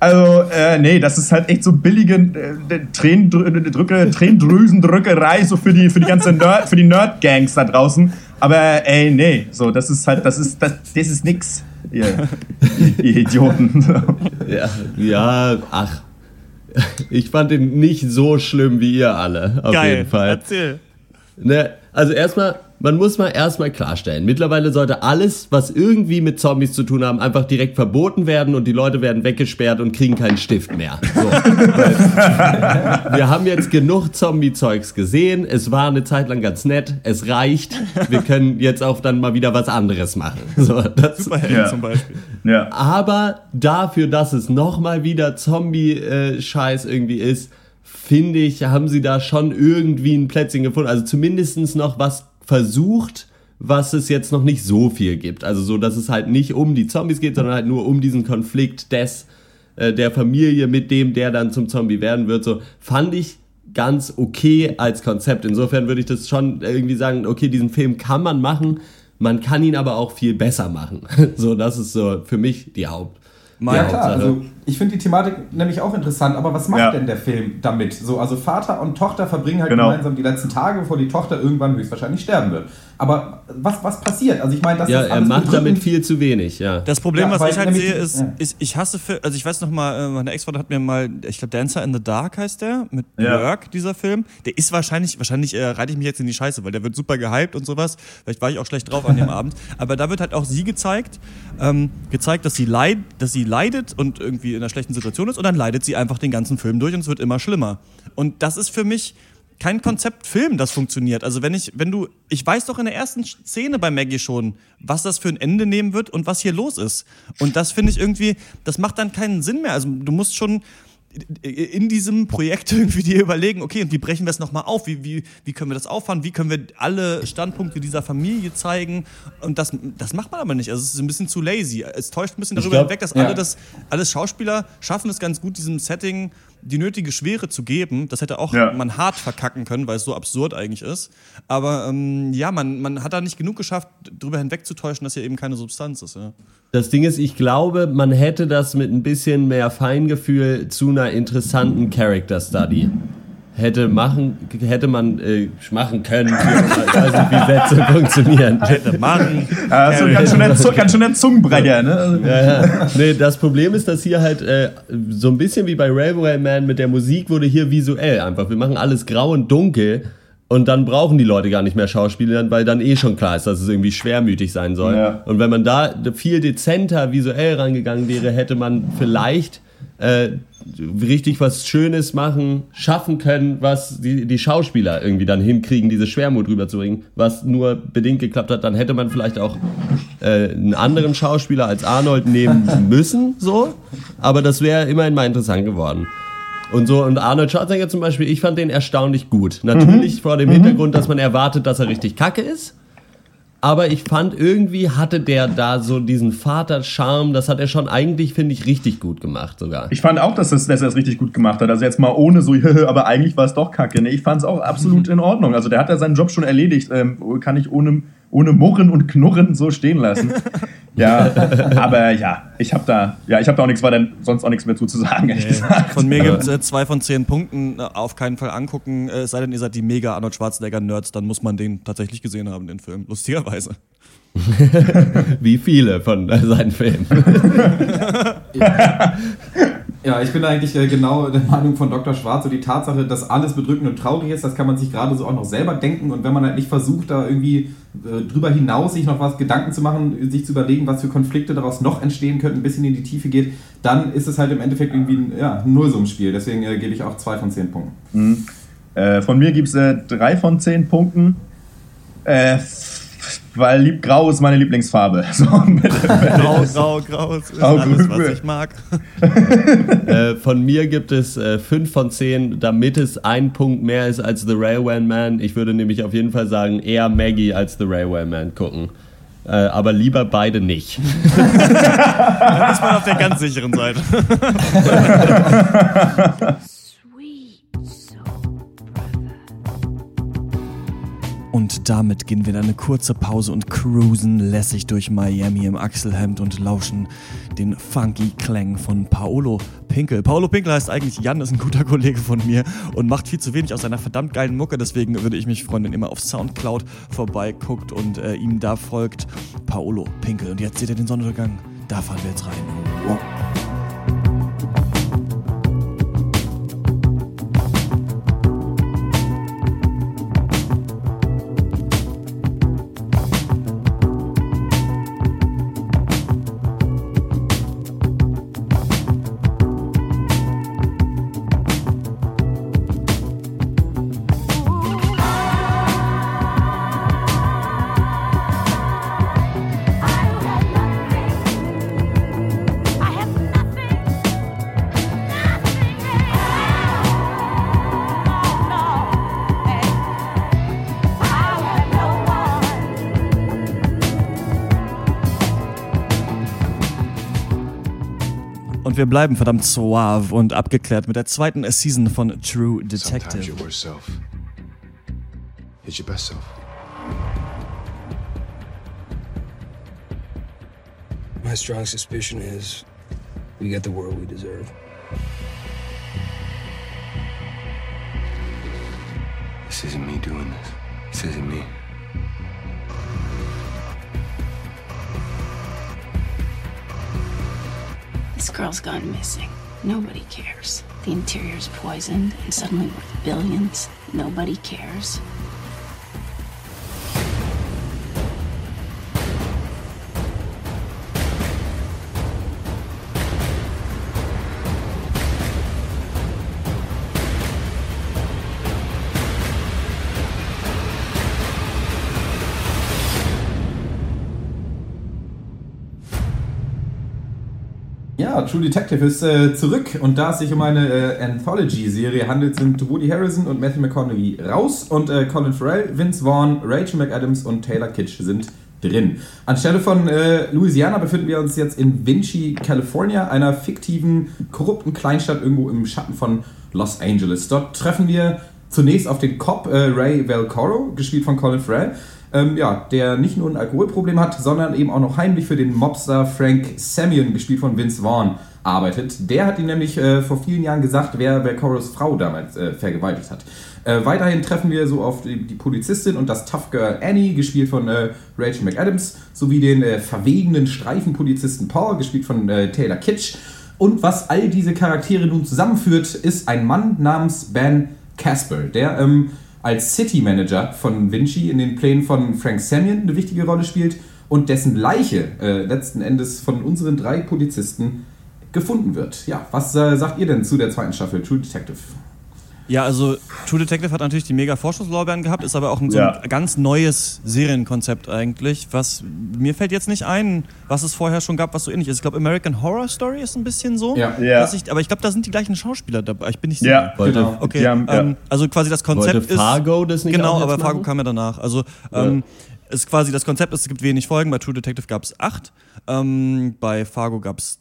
also, äh, nee, das ist halt echt so billige äh, Tränendrücke, Tränendrüsendrückerei so für die, für die ganze Nerd, für die Nerd-Gangs da draußen. Aber ey, nee, so, das ist halt, das ist, das, das ist nix, ihr, ihr Idioten. Ja, ja, ach. Ich fand ihn nicht so schlimm wie ihr alle, auf Geil. jeden Fall. Erzähl. Ne, also erstmal, man muss mal erstmal klarstellen, mittlerweile sollte alles, was irgendwie mit Zombies zu tun haben, einfach direkt verboten werden und die Leute werden weggesperrt und kriegen keinen Stift mehr. So. Wir haben jetzt genug Zombie-Zeugs gesehen, es war eine Zeit lang ganz nett, es reicht, wir können jetzt auch dann mal wieder was anderes machen. So, das, Superhelden Ja. zum Beispiel. ja. aber dafür, dass es nochmal wieder Zombie-Scheiß irgendwie ist, finde ich, haben sie da schon irgendwie ein Plätzchen gefunden. Also zumindestens noch was versucht, was es jetzt noch nicht so viel gibt. Also so, dass es halt nicht um die Zombies geht, sondern halt nur um diesen Konflikt des, äh, der Familie mit dem, der dann zum Zombie werden wird. So fand ich ganz okay als Konzept. Insofern würde ich das schon irgendwie sagen, okay, diesen Film kann man machen, man kann ihn aber auch viel besser machen. So, das ist so für mich die Haupt. Mal Ja klar, Hauptsache. also ich finde die Thematik nämlich auch interessant, aber was macht Ja. denn der Film damit? So, also Vater und Tochter verbringen halt Genau. gemeinsam die letzten Tage, bevor die Tochter irgendwann höchstwahrscheinlich sterben wird. Aber was, was passiert? Also ich meine, das Ja, ist er alles macht damit viel zu wenig, ja. Das Problem, Ja, was ich halt sehe, ist, ja. ist, ich hasse Filme, also ich weiß noch mal, äh, meine Ex-Frau hat mir mal, ich glaube Dancer in the Dark heißt der, mit Ja. Björk, dieser Film. Der ist wahrscheinlich, wahrscheinlich äh, reite ich mich jetzt in die Scheiße, weil der wird super gehypt und sowas. Vielleicht war ich auch schlecht drauf an dem Abend. Aber da wird halt auch sie gezeigt, ähm, gezeigt, dass sie, leid, dass sie leidet und irgendwie in einer schlechten Situation ist und dann leidet sie einfach den ganzen Film durch und es wird immer schlimmer. Und das ist für mich kein Konzeptfilm, das funktioniert. Also wenn ich, wenn du, ich weiß doch in der ersten Szene bei Maggie schon, was das für ein Ende nehmen wird und was hier los ist. Und das finde ich irgendwie, das macht dann keinen Sinn mehr. Also du musst schon in diesem Projekt irgendwie dir überlegen, okay, und wie brechen wir es nochmal auf? Wie, wie, wie können wir das auffahren? Wie können wir alle Standpunkte dieser Familie zeigen? Und das, das macht man aber nicht. Also es ist ein bisschen zu lazy. Es täuscht ein bisschen darüber glaub, hinweg, dass ja. alle das, alles Schauspieler schaffen es ganz gut, diesem Setting die nötige Schwere zu geben. Das hätte auch Ja. man hart verkacken können, weil es so absurd eigentlich ist. Aber ähm, ja, man, man hat da nicht genug geschafft, drüber hinwegzutäuschen, dass hier eben keine Substanz ist. Ja. Das Ding ist, ich glaube, man hätte das mit ein bisschen mehr Feingefühl zu einer interessanten Character Study hätte machen, hätte man äh, machen können. Für, ich weiß nicht, wie Sätze funktionieren. Hätte machen. Ja, so ganz schön der, Zu- ganz schön der Zungenbrecher, ne? Ja, ja. Nee, das Problem ist, dass hier halt äh, so ein bisschen wie bei Railway Man mit der Musik wurde hier visuell einfach. Wir machen alles grau und dunkel und dann brauchen die Leute gar nicht mehr Schauspieler, weil dann eh schon klar ist, dass es irgendwie schwermütig sein soll. Ja. Und wenn man da viel dezenter visuell rangegangen wäre, hätte man vielleicht äh, richtig was Schönes machen, schaffen können, was die, die Schauspieler irgendwie dann hinkriegen, diese Schwermut rüberzubringen, was nur bedingt geklappt hat, dann hätte man vielleicht auch äh, einen anderen Schauspieler als Arnold nehmen müssen, so, aber das wäre immerhin mal interessant geworden. Und so, und Arnold Schwarzenegger zum Beispiel, ich fand den erstaunlich gut. Natürlich vor dem Hintergrund, dass man erwartet, dass er richtig kacke ist. Aber ich fand irgendwie hatte der da so diesen Vater-Charme, das hat er schon eigentlich, finde ich, richtig gut gemacht sogar. Ich fand auch, dass, das, dass er es richtig gut gemacht hat. Also jetzt mal ohne so, aber eigentlich war es doch kacke. Nee, ich fand es auch absolut in Ordnung. Also der hat ja seinen Job schon erledigt. Ähm, kann ich ohne, ohne Murren und Knurren so stehen lassen. ja, aber ja, ich habe da, ja, ich habe da auch nichts weiter, sonst auch nichts mehr zu, zu sagen, ehrlich gesagt. Von mir gibt es äh, zwei von zehn Punkten. Äh, Auf keinen Fall angucken. Äh, es sei denn, ihr seid die mega Arnold Schwarzenegger-Nerds, dann muss man den tatsächlich gesehen haben, den Film. Lustigerweise. Wie viele von äh, seinen Filmen. Ja, ich bin eigentlich äh, genau der Meinung von Dr. Schwarz. So die Tatsache, dass alles bedrückend und traurig ist, das kann man sich gerade so auch noch selber denken. Und wenn man halt nicht versucht, da irgendwie äh, drüber hinaus sich noch was Gedanken zu machen, sich zu überlegen, was für Konflikte daraus noch entstehen könnten, ein bisschen in die Tiefe geht, dann ist es halt im Endeffekt irgendwie ein, ja, Nullsummspiel. Deswegen äh, gebe ich auch zwei von zehn Punkten. Mhm. Äh, von mir gibt es äh, drei von zehn Punkten. Äh, weil lieb grau ist meine Lieblingsfarbe. So, Grau, grau, grau, ist Grau, alles, grün. was ich mag. äh, von mir gibt es äh, 5 von 10, damit es ein Punkt mehr ist als The Railway Man. Ich würde nämlich auf jeden Fall sagen, eher Maggie als The Railway Man gucken. Äh, aber lieber beide nicht. Dann ist man auf der ganz sicheren Seite. Damit gehen wir in eine kurze Pause und cruisen lässig durch Miami im Achselhemd und lauschen den funky Klang von Paolo Pinkel. Paolo Pinkel heißt eigentlich Jan, ist ein guter Kollege von mir und macht viel zu wenig aus seiner verdammt geilen Mucke. Deswegen würde ich mich freuen, wenn ihr immer auf Soundcloud vorbeiguckt und äh, ihm da folgt. Paolo Pinkel. Und jetzt seht ihr den Sonnenuntergang. Da fahren wir jetzt rein. Wow. Wir bleiben verdammt suave und abgeklärt mit der zweiten Season von True Detective. your worst self is your best self. My strong suspicion is we get the world we deserve. This isn't me doing this. This isn't me. This girl's gone missing. Nobody cares. The interior's poisoned and suddenly worth billions. Nobody cares. True Detective ist äh, zurück und da es sich um eine äh, Anthology-Serie handelt, sind Woody Harrison und Matthew McConaughey raus und äh, Colin Farrell, Vince Vaughn, Rachel McAdams und Taylor Kitsch sind drin. Anstelle von äh, Louisiana befinden wir uns jetzt in Vinci, California, einer fiktiven, korrupten Kleinstadt irgendwo im Schatten von Los Angeles. Dort treffen wir zunächst auf den Cop äh, Ray Valcoro, gespielt von Colin Farrell. Ähm, ja, der nicht nur ein Alkoholproblem hat, sondern eben auch noch heimlich für den Mobster Frank Samion, gespielt von Vince Vaughn, arbeitet. Der hat ihm nämlich äh, vor vielen Jahren gesagt, wer Valcoros Frau damals äh, vergewaltigt hat. Äh, weiterhin treffen wir so auf die, die, Polizistin und das Tough Girl Annie, gespielt von äh, Rachel McAdams, sowie den äh, verwegenen Streifenpolizisten Paul, gespielt von äh, Taylor Kitsch. Und was all diese Charaktere nun zusammenführt, ist ein Mann namens Ben Casper, der ähm, als City Manager von Vinci in den Plänen von Frank Samion eine wichtige Rolle spielt und dessen Leiche äh, letzten Endes von unseren drei Polizisten gefunden wird. Ja, was äh, sagt ihr denn zu der zweiten Staffel True Detective? Ja, also True Detective hat natürlich die mega Vorschusslorbeeren gehabt, ist aber auch ein, so ein ganz neues Serienkonzept eigentlich, was mir fällt jetzt nicht ein, was es vorher schon gab, was so ähnlich ist. Ich glaube, American Horror Story ist ein bisschen so. Ja. ja. Ich, aber ich glaube, da sind die gleichen Schauspieler dabei. Ich bin nicht sicher. Ja, genau. Okay, haben, ja. ähm, also quasi das Konzept Wollte ist... Fargo das nicht Genau, aber Fargo machen? kam ja danach. Also ähm, ist quasi das Konzept ist, es gibt wenig Folgen, bei True Detective gab es acht, ähm, bei Fargo gab es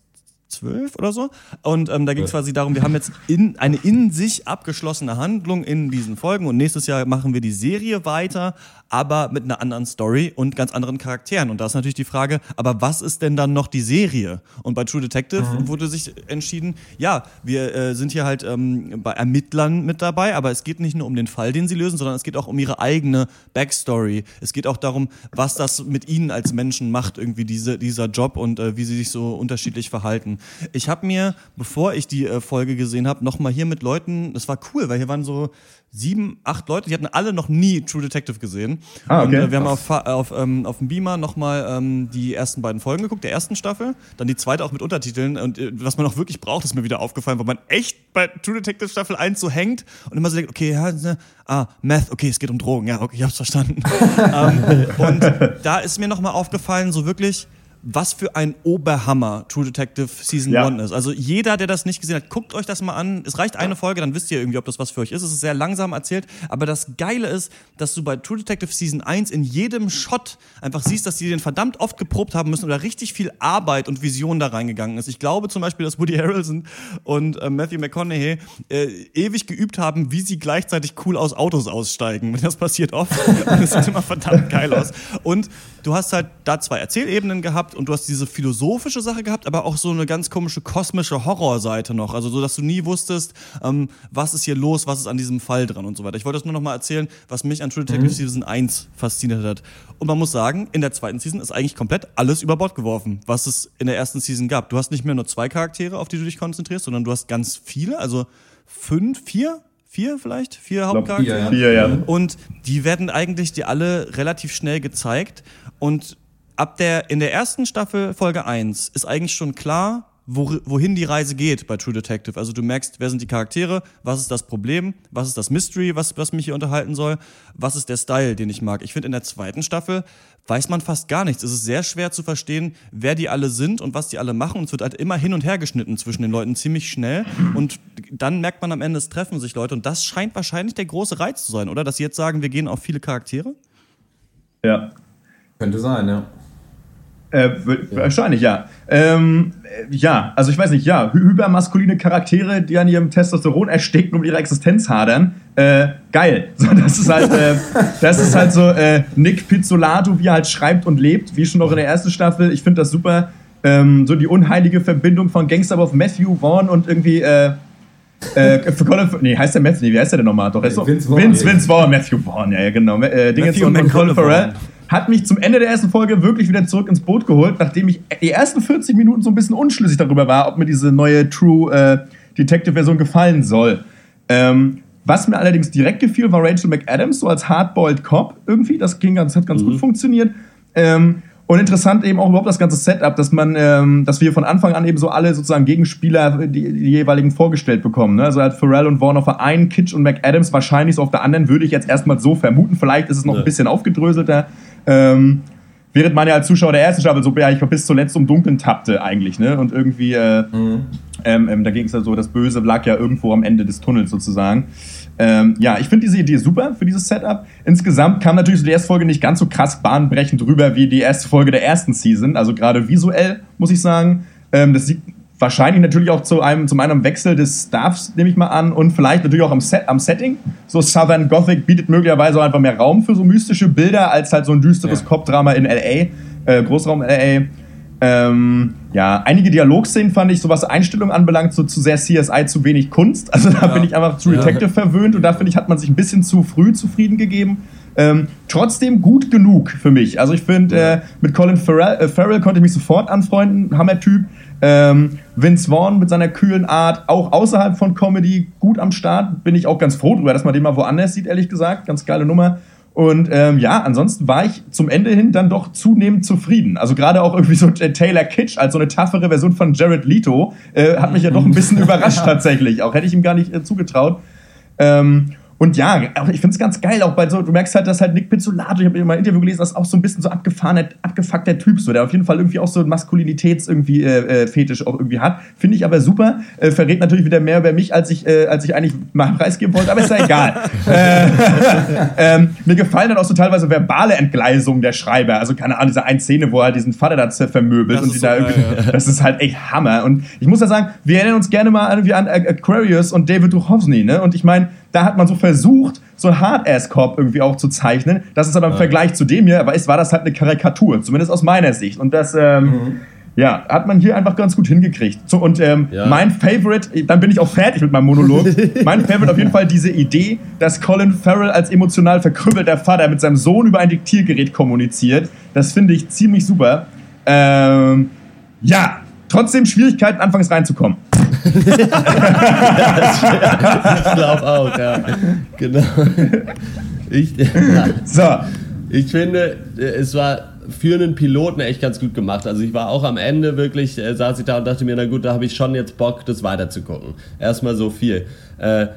zwölf oder so. Und ähm, da ging es quasi darum, wir haben jetzt in, eine in sich abgeschlossene Handlung in diesen Folgen. Und nächstes Jahr machen wir die Serie weiter, aber mit einer anderen Story und ganz anderen Charakteren. Und da ist natürlich die Frage, aber was ist denn dann noch die Serie? Und bei True Detective wurde sich entschieden, ja, wir äh, sind hier halt ähm, bei Ermittlern mit dabei, aber es geht nicht nur um den Fall, den sie lösen, sondern es geht auch um ihre eigene Backstory. Es geht auch darum, was das mit ihnen als Menschen macht, irgendwie diese, dieser Job und äh, wie sie sich so unterschiedlich verhalten. Ich habe mir, bevor ich die äh, Folge gesehen habe, nochmal hier mit Leuten, das war cool, weil hier waren so sieben, acht Leute, die hatten alle noch nie True Detective gesehen. Ah, okay. Und äh, wir haben auf, Fa- auf, ähm, auf dem Beamer nochmal ähm, die ersten beiden Folgen geguckt, der ersten Staffel, dann die zweite auch mit Untertiteln. Und äh, was man auch wirklich braucht, ist mir wieder aufgefallen, weil man echt bei True Detective Staffel 1 so hängt und immer so denkt, okay, ja, ne, ah, Meth, okay, es geht um Drogen, ja, okay, ich hab's verstanden. ähm, und da ist mir nochmal aufgefallen, so wirklich, was für ein Oberhammer True Detective Season Ja. 1 ist. Also jeder, der das nicht gesehen hat, guckt euch das mal an. Es reicht eine Folge, dann wisst ihr irgendwie, ob das was für euch ist. Es ist sehr langsam erzählt, aber das Geile ist, dass du bei True Detective Season 1 in jedem Shot einfach siehst, dass die den verdammt oft geprobt haben müssen oder richtig viel Arbeit und Vision da reingegangen ist. Ich glaube zum Beispiel, dass Woody Harrelson und äh, Matthew McConaughey äh, ewig geübt haben, wie sie gleichzeitig cool aus Autos aussteigen. Das passiert oft es sieht immer verdammt geil aus. Und du hast halt da zwei Erzählebenen gehabt und du hast diese philosophische Sache gehabt, aber auch so eine ganz komische kosmische Horrorseite noch. Also so, dass du nie wusstest, ähm, was ist hier los, was ist an diesem Fall dran und so weiter. Ich wollte das nur noch mal erzählen, was mich an True Detective Season 1 fasziniert hat. Und man muss sagen, in der zweiten Season ist eigentlich komplett alles über Bord geworfen, was es in der ersten Season gab. Du hast nicht mehr nur zwei Charaktere, auf die du dich konzentrierst, sondern du hast ganz viele, also fünf, vier, vier vielleicht, vier Hauptcharaktere. vier, ja. Und die werden eigentlich dir alle relativ schnell gezeigt. Und ab der, in der ersten Staffel, Folge 1, ist eigentlich schon klar, wo, wohin die Reise geht bei True Detective. Also du merkst, wer sind die Charaktere, was ist das Problem, was ist das Mystery, was, was mich hier unterhalten soll, was ist der Style, den ich mag. Ich finde, in der zweiten Staffel weiß man fast gar nichts. Es ist sehr schwer zu verstehen, wer die alle sind und was die alle machen. Und es wird halt immer hin und her geschnitten zwischen den Leuten ziemlich schnell. Und dann merkt man am Ende, es treffen sich Leute. Und das scheint wahrscheinlich der große Reiz zu sein, oder? Dass sie jetzt sagen, wir gehen auf viele Charaktere? Ja. Könnte sein, ja. Äh, Wahrscheinlich, ja. Ähm, äh, ja, also ich weiß nicht, ja, hy- hypermaskuline Charaktere, die an ihrem Testosteron ersticken und um ihre Existenz hadern. Äh, geil. So, das ist halt, äh, das ist halt so äh, Nick Pizzolato, wie er halt schreibt und lebt, wie schon noch in der ersten Staffel. Ich finde das super. Ähm, so die unheilige Verbindung von Gangster auf Matthew Vaughn und irgendwie, äh, äh, für Colin, nee, heißt der Matthew, nee, wie heißt der denn nochmal? Doch, ist doch, Vince Vaughn, Vince. Vince Vaughn, Matthew Vaughn, ja, ja genau. Äh, Dingens und, und Colin. Farrell hat mich zum Ende der ersten Folge wirklich wieder zurück ins Boot geholt, nachdem ich die ersten 40 Minuten so ein bisschen unschlüssig darüber war, ob mir diese neue True äh, Detective-Version gefallen soll. Ähm, was mir allerdings direkt gefiel, war Rachel McAdams, so als Hardboiled Cop irgendwie. Das ging ganz, hat ganz gut funktioniert. Ähm, und interessant eben auch überhaupt das ganze Setup, dass man, ähm, dass wir von Anfang an eben so alle sozusagen Gegenspieler, die, die jeweiligen vorgestellt bekommen. Ne? Also halt Pharrell und Vaughn auf der einen, Kitsch und McAdams wahrscheinlich so auf der anderen, würde ich jetzt erstmal so vermuten. Vielleicht ist es noch Ja. ein bisschen aufgedröselter. Ähm, während man ja als Zuschauer der ersten Staffel so ja, ich bis zuletzt im Dunkeln tappte eigentlich, ne? Und irgendwie, äh, ähm, ähm, da ging es ja so, das Böse lag ja irgendwo am Ende des Tunnels sozusagen. Ähm, ja, ich finde diese Idee super für dieses Setup. Insgesamt kam natürlich so die erste Folge nicht ganz so krass bahnbrechend rüber wie die erste Folge der ersten Season. Also gerade visuell, muss ich sagen. Ähm, das sieht Wahrscheinlich natürlich auch zu einem, zum einen Wechsel des Staffs, nehme ich mal an, und vielleicht natürlich auch am, Set, am Setting. So Southern Gothic bietet möglicherweise auch einfach mehr Raum für so mystische Bilder als halt so ein düsteres Ja. Cop-Drama in L.A., äh, Großraum L.A. Ähm, ja, einige Dialogszenen fand ich, so was Einstellung anbelangt, so zu sehr CSI, zu wenig Kunst. Also da bin ich einfach zu Ja. Detective verwöhnt und da finde ich, hat man sich ein bisschen zu früh zufrieden gegeben. Ähm, trotzdem gut genug für mich. Also ich finde, äh, mit Colin Farrell, äh, Farrell konnte ich mich sofort anfreunden, Hammer-Typ. Ähm, Vince Vaughn mit seiner kühlen Art, auch außerhalb von Comedy, gut am Start. Bin ich auch ganz froh drüber, dass man den mal woanders sieht, ehrlich gesagt. Ganz geile Nummer. Und ähm, ja, ansonsten war ich zum Ende hin dann doch zunehmend zufrieden. Also gerade auch irgendwie so Taylor Kitsch als so eine taffere Version von Jared Leto äh, hat mich ja doch ein bisschen überrascht tatsächlich. Auch hätte ich ihm gar nicht äh, zugetraut. Ähm, und ja, ich finde es ganz geil, auch bei so, du merkst halt, dass halt Nick Pizzolato, ich habe mal ein Interview gelesen, das ist auch so ein bisschen so abgefahrener, abgefuckter Typ, so, der auf jeden Fall irgendwie auch so Maskulinitäts irgendwie äh, äh, Fetisch auch irgendwie hat. Finde ich aber super. Äh, verrät natürlich wieder mehr über mich, als ich, äh, als ich eigentlich mal preisgeben wollte, aber ist ja egal. äh, ähm, mir gefallen dann auch so teilweise verbale Entgleisungen der Schreiber. Also keine Ahnung, diese eine Szene, wo er diesen Vater da vermöbelt Das und ist die so da irgendwie, ja. das ist halt echt Hammer. Und ich muss ja sagen, wir erinnern uns gerne mal irgendwie an Aquarius und David Duchovny, ne? Und ich meine, da hat man so versucht, so ein Hard-Ass-Cop irgendwie auch zu zeichnen. Das ist aber im Ja. Vergleich zu dem hier, es war das halt eine Karikatur, zumindest aus meiner Sicht. Und das, ähm, ja, hat man hier einfach ganz gut hingekriegt. So, und ähm, Ja. mein Favorite, dann bin ich auch fertig mit meinem Monolog. mein Favorite auf jeden Fall diese Idee, dass Colin Farrell als emotional verkrüppelter Vater mit seinem Sohn über ein Diktiergerät kommuniziert. Das finde ich ziemlich super. Ähm, ja, trotzdem Schwierigkeiten, anfangs reinzukommen. Ich glaube auch, ja. Genau. Ich, So, ich finde, es war für einen Piloten echt ganz gut gemacht. Also ich war auch am Ende wirklich, äh, saß ich da und dachte mir, na gut, da habe ich schon jetzt Bock, das weiterzugucken. Erstmal so viel. Äh,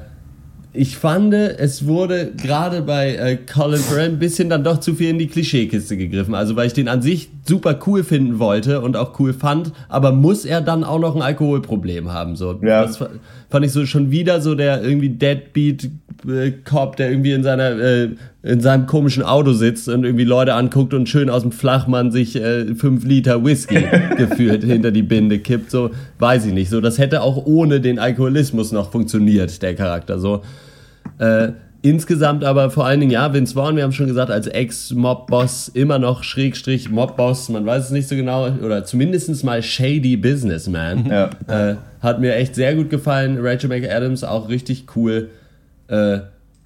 ich fand, es wurde gerade bei äh, Colin Farrell ein bisschen dann doch zu viel in die Klischeekiste gegriffen. Also weil ich den an sich super cool finden wollte und auch cool fand, aber muss er dann auch noch ein Alkoholproblem haben? So, Ja. das fa- fand ich so schon wieder so der irgendwie Deadbeat äh, Cop, der irgendwie in seiner äh, in seinem komischen Auto sitzt und irgendwie Leute anguckt und schön aus dem Flachmann sich äh, fünf Liter Whisky gefühlt hinter die Binde kippt. So weiß ich nicht. So das hätte auch ohne den Alkoholismus noch funktioniert der Charakter. So äh, insgesamt aber vor allen Dingen, ja, Vince Vaughn, wir haben schon gesagt, als Ex-Mob-Boss immer noch Schrägstrich Mob-Boss, man weiß es nicht so genau, oder zumindest mal Shady Businessman. Ja. Äh, hat mir echt sehr gut gefallen. Rachel McAdams auch richtig cool. Äh,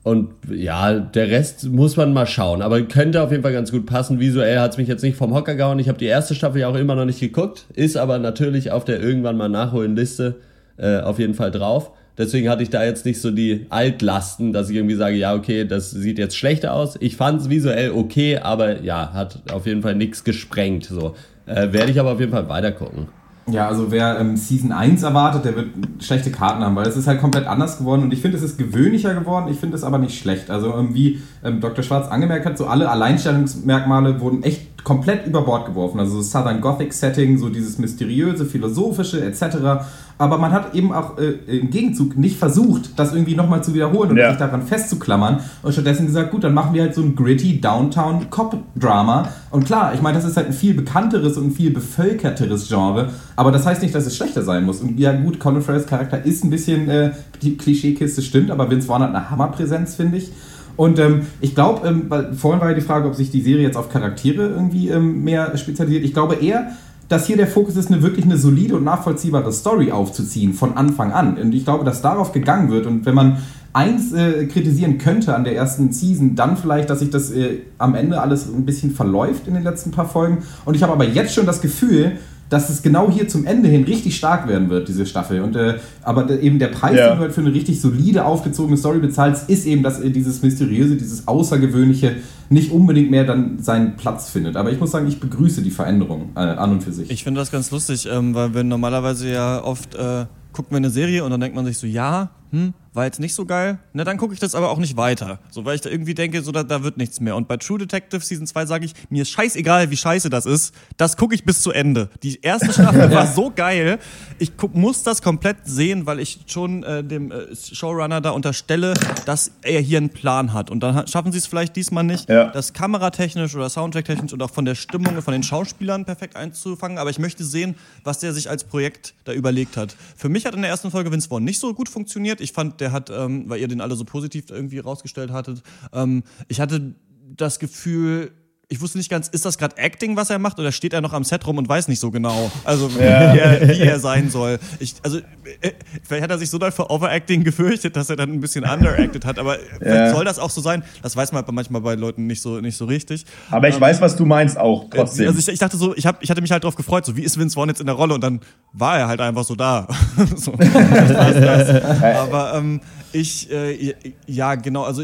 und ja, der Rest muss man mal schauen. Aber könnte auf jeden Fall ganz gut passen. Visuell hat es mich jetzt nicht vom Hocker gehauen. Ich habe die erste Staffel ja auch immer noch nicht geguckt. Ist aber natürlich auf der irgendwann mal nachholen Liste äh, auf jeden Fall drauf. Deswegen hatte ich da jetzt nicht so die Altlasten, dass ich irgendwie sage, ja, okay, das sieht jetzt schlechter aus. Ich fand es visuell okay, aber ja, hat auf jeden Fall nichts gesprengt. So. Äh, Werde ich aber auf jeden Fall weitergucken. Ja, also wer ähm, Season 1 erwartet, der wird schlechte Karten haben, weil es ist halt komplett anders geworden und ich finde, es ist gewöhnlicher geworden, ich finde es aber nicht schlecht. Also ähm, wie ähm, Dr. Schwarz angemerkt hat, so alle Alleinstellungsmerkmale wurden echt komplett über Bord geworfen. Also Southern Gothic Setting, so dieses mysteriöse, philosophische etc. Aber man hat eben auch äh, im Gegenzug nicht versucht, das irgendwie nochmal zu wiederholen und Ja. sich daran festzuklammern und stattdessen gesagt, gut, dann machen wir halt so ein gritty Downtown Cop Drama. Und klar, ich meine, das ist halt ein viel bekannteres und ein viel bevölkerteres Genre, aber das heißt nicht, dass es schlechter sein muss. Und ja, gut, Colin Farrells Charakter ist ein bisschen äh, die Klischeekiste stimmt, aber Vince Vaughn hat eine Hammerpräsenz, finde ich. Und ähm, ich glaube, ähm, vorhin war ja die Frage, ob sich die Serie jetzt auf Charaktere irgendwie ähm, mehr spezialisiert. Ich glaube eher, dass hier der Fokus ist, eine wirklich eine solide und nachvollziehbare Story aufzuziehen von Anfang an. Und ich glaube, dass darauf gegangen wird. Und wenn man eins äh, kritisieren könnte an der ersten Season, dann vielleicht, dass sich das äh, am Ende alles ein bisschen verläuft in den letzten paar Folgen. Und ich habe aber jetzt schon das Gefühl, dass es genau hier zum Ende hin richtig stark werden wird, diese Staffel. Und äh, aber eben der Preis, Ja. den du halt für eine richtig solide, aufgezogene Story bezahlst, ist eben, dass dieses Mysteriöse, dieses Außergewöhnliche nicht unbedingt mehr dann seinen Platz findet. Aber ich muss sagen, ich begrüße die Veränderung äh, an und für sich. Ich finde das ganz lustig, ähm, weil wir normalerweise ja oft äh, gucken wir eine Serie und dann denkt man sich so, ja, hm, war jetzt nicht so geil, na dann gucke ich das aber auch nicht weiter. So, weil ich da irgendwie denke, so da, da wird nichts mehr. Und bei True Detective Season 2 sage ich, mir ist scheißegal, wie scheiße das ist, das gucke ich bis zu Ende. Die erste Staffel war so geil, ich guck, muss das komplett sehen, weil ich schon äh, dem äh, Showrunner da unterstelle, dass er hier einen Plan hat. Und dann ha- schaffen sie es vielleicht diesmal nicht, Ja. das kameratechnisch oder soundtracktechnisch und auch von der Stimmung und von den Schauspielern perfekt einzufangen. Aber ich möchte sehen, was der sich als Projekt da überlegt hat. Für mich hat in der ersten Folge Vince Vaughn nicht so gut funktioniert. Ich fand, der hat, ähm, weil ihr den alle so positiv irgendwie rausgestellt hattet, ähm, ich hatte das Gefühl, ich wusste nicht ganz, ist das gerade Acting, was er macht, oder steht er noch am Set rum und weiß nicht so genau, also Ja. wie, er, wie er sein soll. Ich, also äh, vielleicht hat er sich so doll vor Overacting gefürchtet, dass er dann ein bisschen underacted hat, aber vielleicht soll das auch so sein. Das weiß man manchmal bei Leuten nicht so nicht so richtig. Aber ich weiß, was du meinst auch, trotzdem. Also ich, ich dachte so, ich, hab, ich hatte mich halt drauf gefreut, so wie ist Vince Vaughn jetzt in der Rolle und dann war er halt einfach so da. so, das, das. Aber ähm, ich, äh, ja genau, also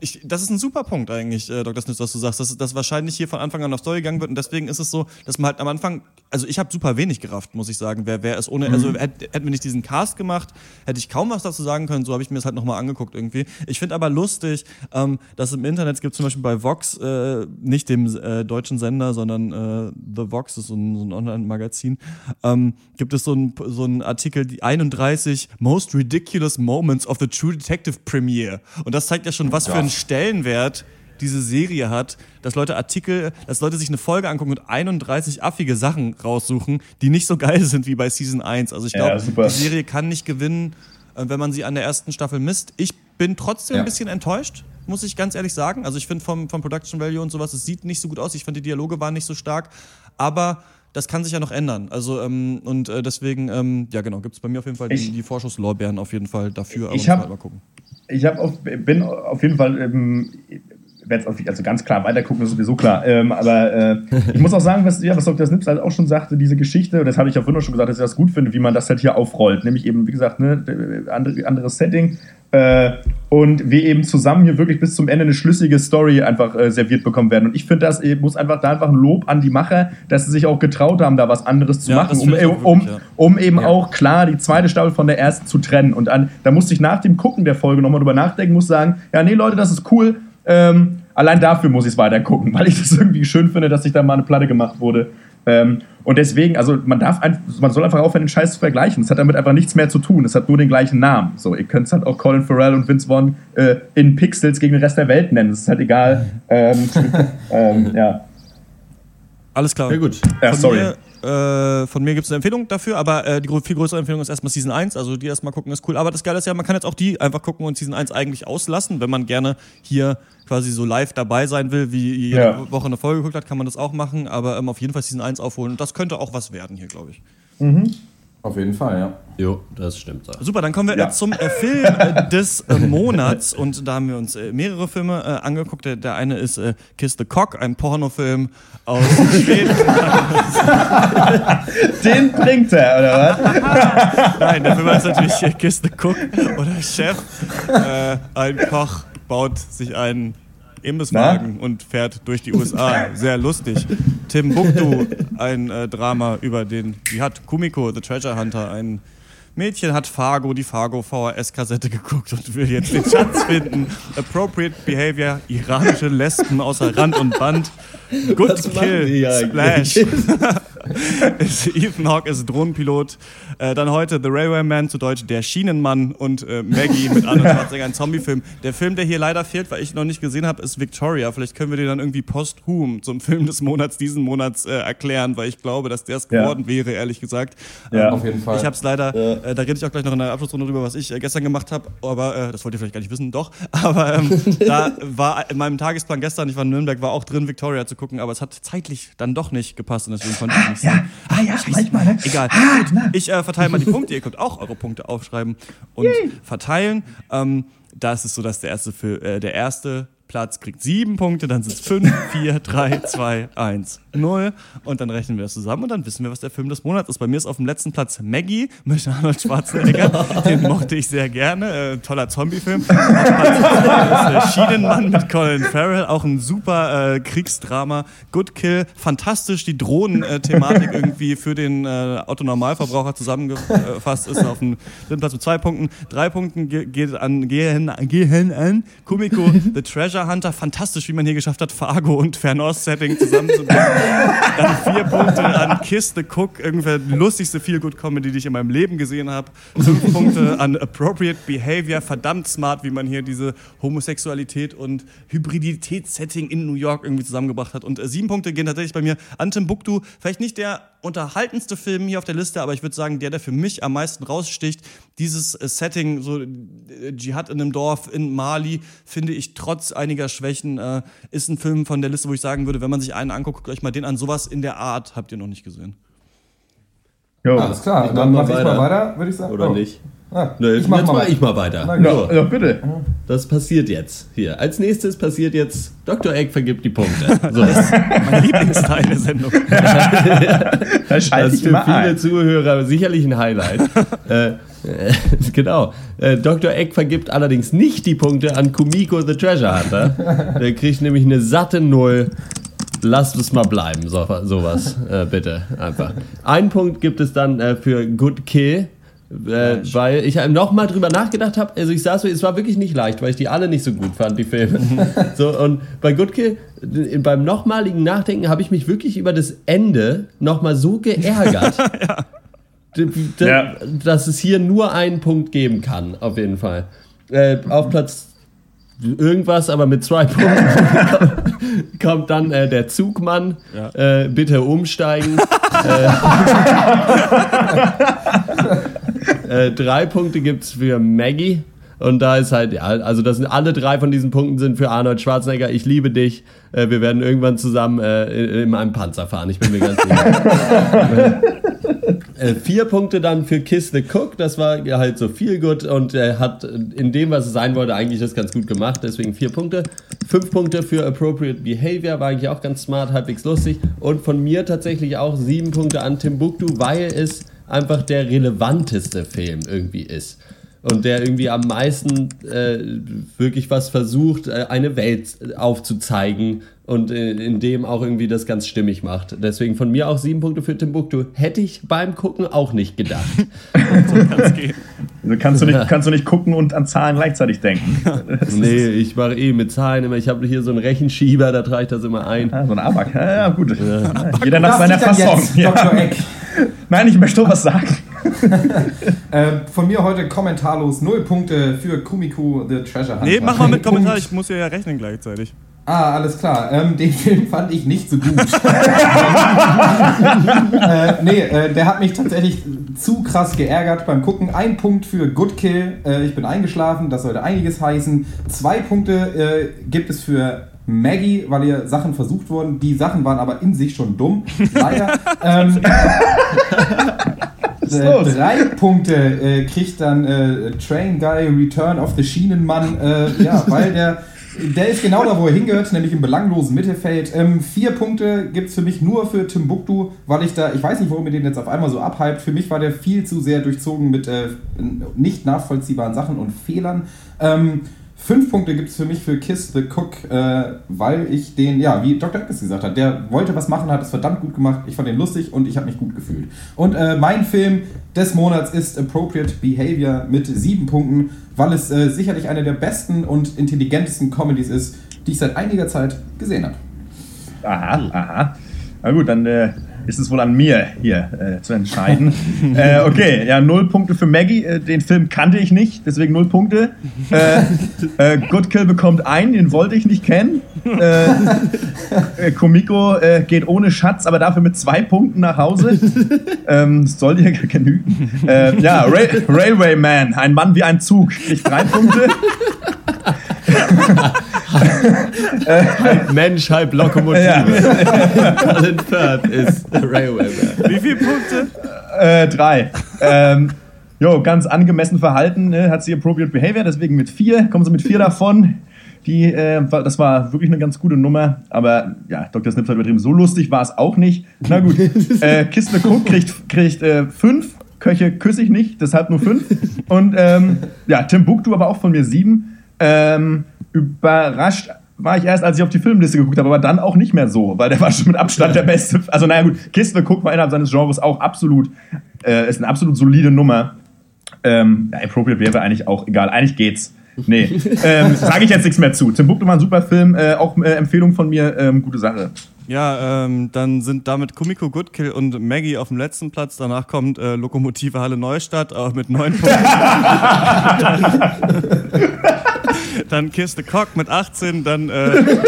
ich, das ist ein super Punkt eigentlich, äh, Dr. Smith, was du sagst, dass das wahrscheinlich hier von Anfang an auf Story gegangen wird und deswegen ist es so, dass man halt am Anfang, also ich habe super wenig gerafft, muss ich sagen, wer, wer es ohne, also hätte hätten wir nicht diesen Cast gemacht, hätte ich kaum was dazu sagen können, so habe ich mir das halt nochmal angeguckt irgendwie. Ich finde aber lustig, ähm, dass im Internet es gibt zum Beispiel bei Vox, äh, nicht dem äh, deutschen Sender, sondern äh, The Vox, das ist so ein, so ein Online-Magazin, ähm, gibt es so einen so einen Artikel, die 31 Most Ridiculous Moments of the True Detective Premiere. Und das zeigt ja schon, was für einen Stellenwert diese Serie hat, dass Leute Artikel, dass Leute sich eine Folge angucken und 31 affige Sachen raussuchen, die nicht so geil sind wie bei Season 1. Also ich Ja, glaube, super. die Serie kann nicht gewinnen, äh, wenn man sie an der ersten Staffel misst. Ich bin trotzdem Ja. ein bisschen enttäuscht, muss ich ganz ehrlich sagen. Also ich finde vom, vom Production Value und sowas, es sieht nicht so gut aus. Ich fand die Dialoge waren nicht so stark, aber das kann sich ja noch ändern. Also ähm, und äh, deswegen, ähm, ja genau, gibt es bei mir auf jeden Fall die, Ich- die Vorschusslorbeeren auf jeden Fall dafür. Ich hab- mal gucken. ich hab auf, bin auf jeden Fall, ähm, werde es also ganz klar weitergucken, das ist sowieso klar. Ähm, aber äh, ich muss auch sagen, was, ja, was Dr. Snips halt auch schon sagte, diese Geschichte, und das habe ich ja vorhin auch schon gesagt, dass ich das gut finde, wie man das halt hier aufrollt. Nämlich eben, wie gesagt, ne, andere, anderes Setting. Äh, und wir eben zusammen hier wirklich bis zum Ende eine schlüssige Story einfach äh, serviert bekommen werden. Und ich finde, das äh, muss einfach da einfach ein Lob an die Macher, dass sie sich auch getraut haben, da was anderes zu Ja, machen, das um, finde ich auch um, wirklich, ja. um eben auch klar die zweite Staffel von der ersten zu trennen. Und an, da musste ich nach dem Gucken der Folge nochmal drüber nachdenken, muss sagen, ja, nee, Leute, das ist cool. Ähm, allein dafür muss ich es weiter gucken, weil ich das irgendwie schön finde, dass sich da mal eine Platte gemacht wurde. Ähm, und deswegen, also man darf einfach, man soll einfach aufhören, den Scheiß zu vergleichen. Es hat damit einfach nichts mehr zu tun. Es hat nur den gleichen Namen. So, ihr könnt es halt auch Colin Farrell und Vince Vaughn äh, in Pixels gegen den Rest der Welt nennen. Es ist halt egal. Ähm, ähm, ja. Alles klar. Ja, gut. Ja, sorry. Mir, äh, von mir gibt es eine Empfehlung dafür, aber äh, die viel größere Empfehlung ist erstmal Season 1. Also die erstmal gucken ist cool. Aber das Geile ist ja, man kann jetzt auch die einfach gucken und Season 1 eigentlich auslassen. Wenn man gerne hier quasi so live dabei sein will, wie jede Ja. Woche eine Folge geguckt hat, kann man das auch machen. Aber ähm, auf jeden Fall Season 1 aufholen. Und das könnte auch was werden hier, glaube ich. Auf jeden Fall, ja. Jo, das stimmt. So. Super, dann kommen wir Ja. zum äh, Film äh, des äh, Monats und da haben wir uns äh, mehrere Filme äh, angeguckt. Der, der eine ist äh, Kiss the Cock, ein Pornofilm aus Schweden. Den trinkt er, oder was? Nein, der Film heißt natürlich äh, Kiss the Cook oder Chef. Äh, ein Koch baut sich einen Imbisswagen und fährt durch die USA. Sehr lustig. Timbuktu, ein äh, Drama über den, wie hat Kumiko, The Treasure Hunter, ein Mädchen hat Fargo, die Fargo VHS-Kassette geguckt und will jetzt den Schatz finden. Appropriate Behavior, iranische Lesben außer Rand und Band. Good Was Kill, die? Splash. Ethan Hawke ist Drohnenpilot. Äh, dann heute The Railway Man, zu Deutsch Der Schienenmann und äh, Maggie mit Arnold Schwarzenegger, ein Zombiefilm. Der Film, der hier leider fehlt, weil ich noch nicht gesehen habe, ist Victoria. Vielleicht können wir den dann irgendwie posthum zum Film des Monats, diesen Monats äh, erklären, weil ich glaube, dass der es Ja. geworden wäre, ehrlich gesagt. Ja. Auf jeden Fall. Ich habe es leider, äh, da rede ich auch gleich noch in der Abschlussrunde drüber, was ich äh, gestern gemacht habe, aber äh, das wollt ihr vielleicht gar nicht wissen, doch. Aber ähm, da war in meinem Tagesplan gestern, ich war in Nürnberg, war auch drin, Victoria zu gucken, aber es hat zeitlich dann doch nicht gepasst und deswegen konnte ich nicht Ja, sehen. ah ja, manchmal, ne? Egal. Ah, Gut, ich äh, verteile mal die Punkte, ihr könnt auch eure Punkte aufschreiben und verteilen. Ähm, da ist es so, dass der erste, Fil- äh, der erste Platz kriegt sieben Punkte, dann sind es fünf, vier, drei, zwei, eins, null. Und dann rechnen wir das zusammen und dann wissen wir, was der Film des Monats ist. Bei mir ist auf dem letzten Platz Maggie mit Arnold Schwarzenegger. Den mochte ich sehr gerne. Äh, toller Zombie-Film. Auf Platz ist äh, Schienenmann mit Colin Farrell. Auch ein super äh, Kriegsdrama. Good Kill. Fantastisch. Die Drohnen-Thematik irgendwie für den äh, Autonormalverbraucher zusammengefasst ist. Auf dem dritten Platz mit zwei Punkten. Drei Punkten ge geht an, gehen, gehen an Kumiko The Treasure Hunter. Fantastisch, wie man hier geschafft hat, Fargo und Fernost-Setting zusammenzubringen. Dann vier Punkte an Kiss the Cook, irgendwer die lustigste Feel-Good-Comedy, die ich in meinem Leben gesehen habe. Fünf Punkte an Appropriate Behavior, verdammt smart, wie man hier diese Homosexualität und Hybridität-Setting in New York irgendwie zusammengebracht hat. Und äh, sieben Punkte gehen tatsächlich bei mir an Timbuktu. Vielleicht nicht der unterhaltendste Film hier auf der Liste, aber ich würde sagen, der, der für mich am meisten raussticht, dieses äh, Setting, so äh, Dschihad in einem Dorf in Mali, finde ich trotz einiger Schwächen, äh, ist ein Film von der Liste, wo ich sagen würde, wenn man sich einen anguckt, guckt euch mal den an. Sowas in der Art habt ihr noch nicht gesehen. Jo. Alles klar, Ich dann mach mach mal ich mal weiter. weiter, würde ich sagen. Oder Oh. nicht? Ah, mach jetzt mal mache weiter. ich mal weiter. Na. So. Ja, bitte. Das passiert jetzt hier. Als nächstes passiert jetzt, Dr. Egg vergibt die Punkte. So. Mein Lieblingsteil der Sendung. Da Das schalte ist ich für viele ein. Zuhörer sicherlich ein Highlight. äh, äh, genau. Äh, Dr. Egg vergibt allerdings nicht die Punkte an Kumiko the Treasure Hunter. Der kriegt nämlich eine satte Null. Lasst es mal bleiben, so, sowas, äh, bitte, einfach. Ein Punkt gibt es dann äh, für Good Kill. Äh, weil ich nochmal drüber nachgedacht habe, also ich saß so, es war wirklich nicht leicht, weil ich die alle nicht so gut fand, die Filme. so, und bei Good Kill, äh, beim nochmaligen Nachdenken habe ich mich wirklich über das Ende nochmal so geärgert, d- Ja. dass es hier nur einen Punkt geben kann, auf jeden Fall. Äh, auf Platz irgendwas, aber mit zwei Punkten kommt dann äh, der Zugmann. Äh, bitte umsteigen. Äh, drei Punkte gibt es für Maggie. Und da ist halt, ja, also das sind alle drei von diesen Punkten sind für Arnold Schwarzenegger. Ich liebe dich. Äh, wir werden irgendwann zusammen äh, in, in einem Panzer fahren. Ich bin mir ganz sicher. Äh, vier Punkte dann für Kiss the Cook, das war halt so viel gut und äh, hat in dem, was es sein wollte, eigentlich das ganz gut gemacht, deswegen vier Punkte. Fünf Punkte für Appropriate Behavior, war eigentlich auch ganz smart, halbwegs lustig. Und von mir tatsächlich auch sieben Punkte an Timbuktu, weil es einfach der relevanteste Film irgendwie ist. Und der irgendwie am meisten äh, wirklich was versucht, äh, eine Welt aufzuzeigen und in dem auch irgendwie das ganz stimmig macht. Deswegen von mir auch sieben Punkte für Timbuktu. Hätte ich beim Gucken auch nicht gedacht. Also kannst, du nicht, kannst du nicht gucken und an Zahlen gleichzeitig denken. Nee, ich mache eh mit Zahlen immer. Ich habe hier so einen Rechenschieber, da trage ich das immer ein. Ah, so ein Abak. Ja, ja gut. Ja, Jeder nach seiner Fassung. jetzt, Ja. Dr. Eck? Nein, ich möchte doch was sagen. Äh, von mir heute kommentarlos null Punkte für Kumiko the Treasure Hunter. Nee, mach mal mit. Kommentar, ich muss ja rechnen gleichzeitig. Ah, alles klar. Ähm, den Film fand ich nicht so gut. äh, nee, äh, der hat mich tatsächlich zu krass geärgert beim Gucken. Ein Punkt für Good Kill. Äh, ich bin eingeschlafen, das sollte einiges heißen. Zwei Punkte äh, gibt es für Maggie, weil ihr Sachen versucht wurden. Die Sachen waren aber in sich schon dumm. Leider. ähm, äh, drei Punkte äh, kriegt dann äh, Train Guy Return of the Schienenmann, äh, ja, weil der, der ist genau da, wo er hingehört, nämlich im belanglosen Mittelfeld. Ähm, vier Punkte gibt es für mich nur für Timbuktu, weil ich da, ich weiß nicht, warum ihr den jetzt auf einmal so abhypt. Für mich war der viel zu sehr durchzogen mit äh, nicht nachvollziehbaren Sachen und Fehlern. Ähm, Fünf Punkte gibt es für mich für Kiss the Cook, äh, weil ich den, ja, wie Dr. Eckes gesagt hat, der wollte was machen, hat es verdammt gut gemacht. Ich fand den lustig und ich habe mich gut gefühlt. Und äh, mein Film des Monats ist Appropriate Behavior mit sieben Punkten, weil es äh, sicherlich eine der besten und intelligentesten Comedies ist, die ich seit einiger Zeit gesehen habe. Aha, aha. Na gut, dann äh, ist es wohl an mir hier äh, zu entscheiden. äh, okay, ja, null Punkte für Maggie. Äh, den Film kannte ich nicht, deswegen null Punkte. Äh, äh, Good Kill bekommt einen, den wollte ich nicht kennen. Äh, Komiko geht ohne Schatz, aber dafür mit zwei Punkten nach Hause. Ähm, soll dir genügen. Ja, Ray Railway Man, ein Mann wie ein Zug, kriegt drei Punkte. Halb Mensch, halb Lokomotive. Colin Firth ist Railway Man. Wie viele Punkte? Äh, drei. Ähm, jo, ganz angemessen verhalten, ne, hat sie Appropriate Behavior, deswegen mit vier. Kommen sie mit vier davon. Die, äh, das war wirklich eine ganz gute Nummer, aber ja, Dr. Snips hat übertrieben. So lustig war es auch nicht. Na gut, äh, Kiste Cook kriegt, kriegt äh, fünf, Köche küsse ich nicht, deshalb nur fünf. Und ähm, ja, Timbuktu aber auch von mir sieben. Ähm, überrascht war ich erst, als ich auf die Filmliste geguckt habe, aber dann auch nicht mehr so, weil der war schon mit Abstand der beste. Also naja gut, Kiste Cook war innerhalb seines Genres auch absolut, äh, ist eine absolut solide Nummer. Ähm, ja, appropriate wäre eigentlich auch egal. Eigentlich geht's. Nee, ähm, sage ich jetzt nichts mehr zu. Timbuktu war ein super Film, äh, auch äh, Empfehlung von mir, ähm, gute Sache. Ja, ähm, dann sind damit Kumiko Goodkill und Maggie auf dem letzten Platz. Danach kommt äh, Lokomotive Halle Neustadt, auch mit neun Punkten. dann Kiss the Cock mit 18, dann äh,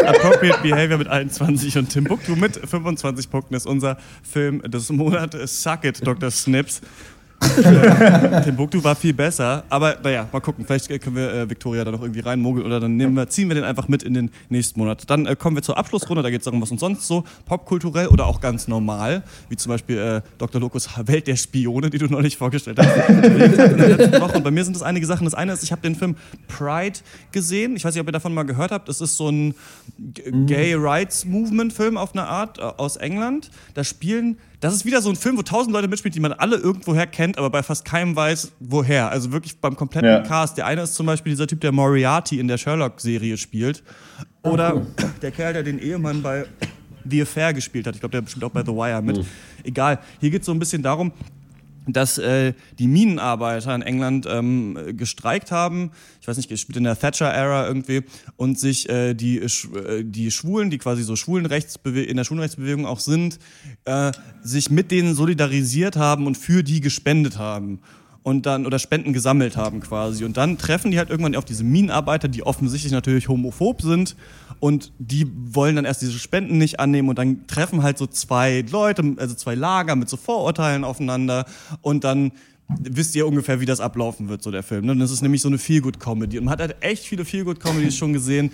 Appropriate Behavior mit 21 und Timbuktu mit 25 Punkten ist unser Film des Monats. Suck it, Dr. Snips. Timbuktu war viel besser, aber naja, mal gucken. Vielleicht können wir äh, Victoria da noch irgendwie reinmogeln oder dann wir, ziehen wir den einfach mit in den nächsten Monat. Dann äh, kommen wir zur Abschlussrunde, da geht es darum, was uns sonst so popkulturell oder auch ganz normal, wie zum Beispiel äh, Dr. Lokus Welt der Spione, die du neulich vorgestellt hast. Und bei mir sind es einige Sachen. Das eine ist, ich habe den Film Pride gesehen. Ich weiß nicht, ob ihr davon mal gehört habt. Das ist so ein G- Gay Rights Movement Film auf eine Art äh, aus England. Da spielen das ist wieder so ein Film, wo tausend Leute mitspielen, die man alle irgendwoher kennt, aber bei fast keinem weiß, woher. Also wirklich beim kompletten Ja. Cast. Der eine ist zum Beispiel dieser Typ, der Moriarty in der Sherlock-Serie spielt. Oder der Kerl, der den Ehemann bei The Affair gespielt hat. Ich glaube, der spielt auch bei The Wire mit. Egal. Hier geht es so ein bisschen darum, dass äh, die Minenarbeiter in England ähm, gestreikt haben. Ich weiß nicht, es spielt in der Thatcher-Ära irgendwie und sich äh, die, äh, die Schwulen, die quasi so Schwulenrechtsbewe in der Schwulenrechtsbewegung auch sind, äh, sich mit denen solidarisiert haben und für die gespendet haben und dann oder Spenden gesammelt haben quasi und dann treffen die halt irgendwann auf diese Minenarbeiter, die offensichtlich natürlich homophob sind und die wollen dann erst diese Spenden nicht annehmen und dann treffen halt so zwei Leute, also zwei Lager mit so Vorurteilen aufeinander und dann wisst ihr ungefähr, wie das ablaufen wird, so der Film. Ne? Und Das ist nämlich so eine Feel-Good-Comedy. Und man hat halt echt viele Feel-Good-Comedies schon gesehen.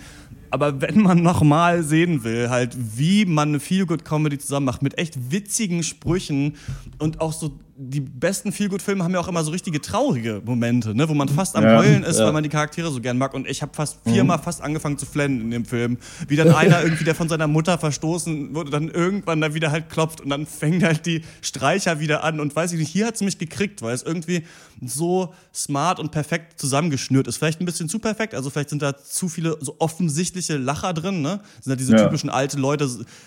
Aber wenn man nochmal sehen will, halt, wie man eine Feel-Good-Comedy zusammen macht, mit echt witzigen Sprüchen und auch so, die besten Feel-Good-Filme haben ja auch immer so richtige traurige Momente, ne? wo man fast am Ja, Heulen ist, ja. weil man die Charaktere so gern mag. Und ich habe fast viermal fast angefangen zu flennen in dem Film. Wie dann einer irgendwie, der von seiner Mutter verstoßen wurde, dann irgendwann da wieder halt klopft und dann fängt halt die Streicher wieder an. Und weiß ich nicht, hier hat es mich gekriegt, weil es irgendwie so smart und perfekt zusammengeschnürt ist. Vielleicht ein bisschen zu perfekt, also vielleicht sind da zu viele so offensichtliche Lacher drin, ne? Sind da diese Ja. typischen alte Leute,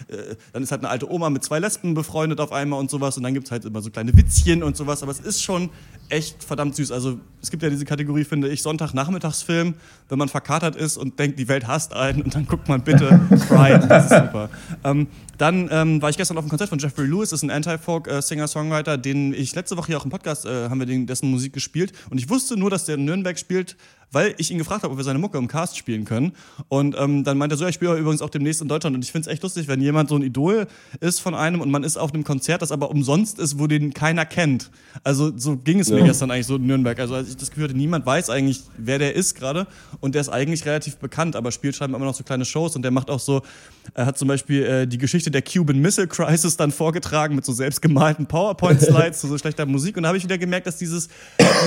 äh, dann ist halt eine alte Oma mit zwei Lesben befreundet auf einmal und sowas und dann gibt's halt immer so kleine Witzchen und sowas, aber es ist schon echt verdammt süß. Also es gibt ja diese Kategorie, finde ich, Sonntagnachmittagsfilm, wenn man verkatert ist und denkt, die Welt hasst einen und dann guckt man bitte Pride, das ist super. Ähm, dann ähm, war ich gestern auf dem Konzert von Jeffrey Lewis, das ist ein Anti-Folk-Singer-Songwriter, den ich letzte Woche hier auch im Podcast äh, haben wir den, dessen Musik gespielt und ich wusste nur, dass der in Nürnberg spielt, weil ich ihn gefragt habe, ob wir seine Mucke im Cast spielen können. Und ähm, dann meinte er so, ja, ich spiele übrigens auch demnächst in Deutschland. Und ich finde es echt lustig, wenn jemand so ein Idol ist von einem und man ist auf einem Konzert, das aber umsonst ist, wo den keiner kennt. Also so ging es mir Ja. gestern eigentlich so in Nürnberg. Also als ich das Gefühl hatte, niemand weiß eigentlich, wer der ist gerade. Und der ist eigentlich relativ bekannt, aber spielt scheinbar immer noch so kleine Shows. Und der macht auch so, er hat zum Beispiel äh, die Geschichte der Cuban Missile Crisis dann vorgetragen mit so selbstgemalten PowerPoint-Slides zu so schlechter Musik. Und da habe ich wieder gemerkt, dass dieses,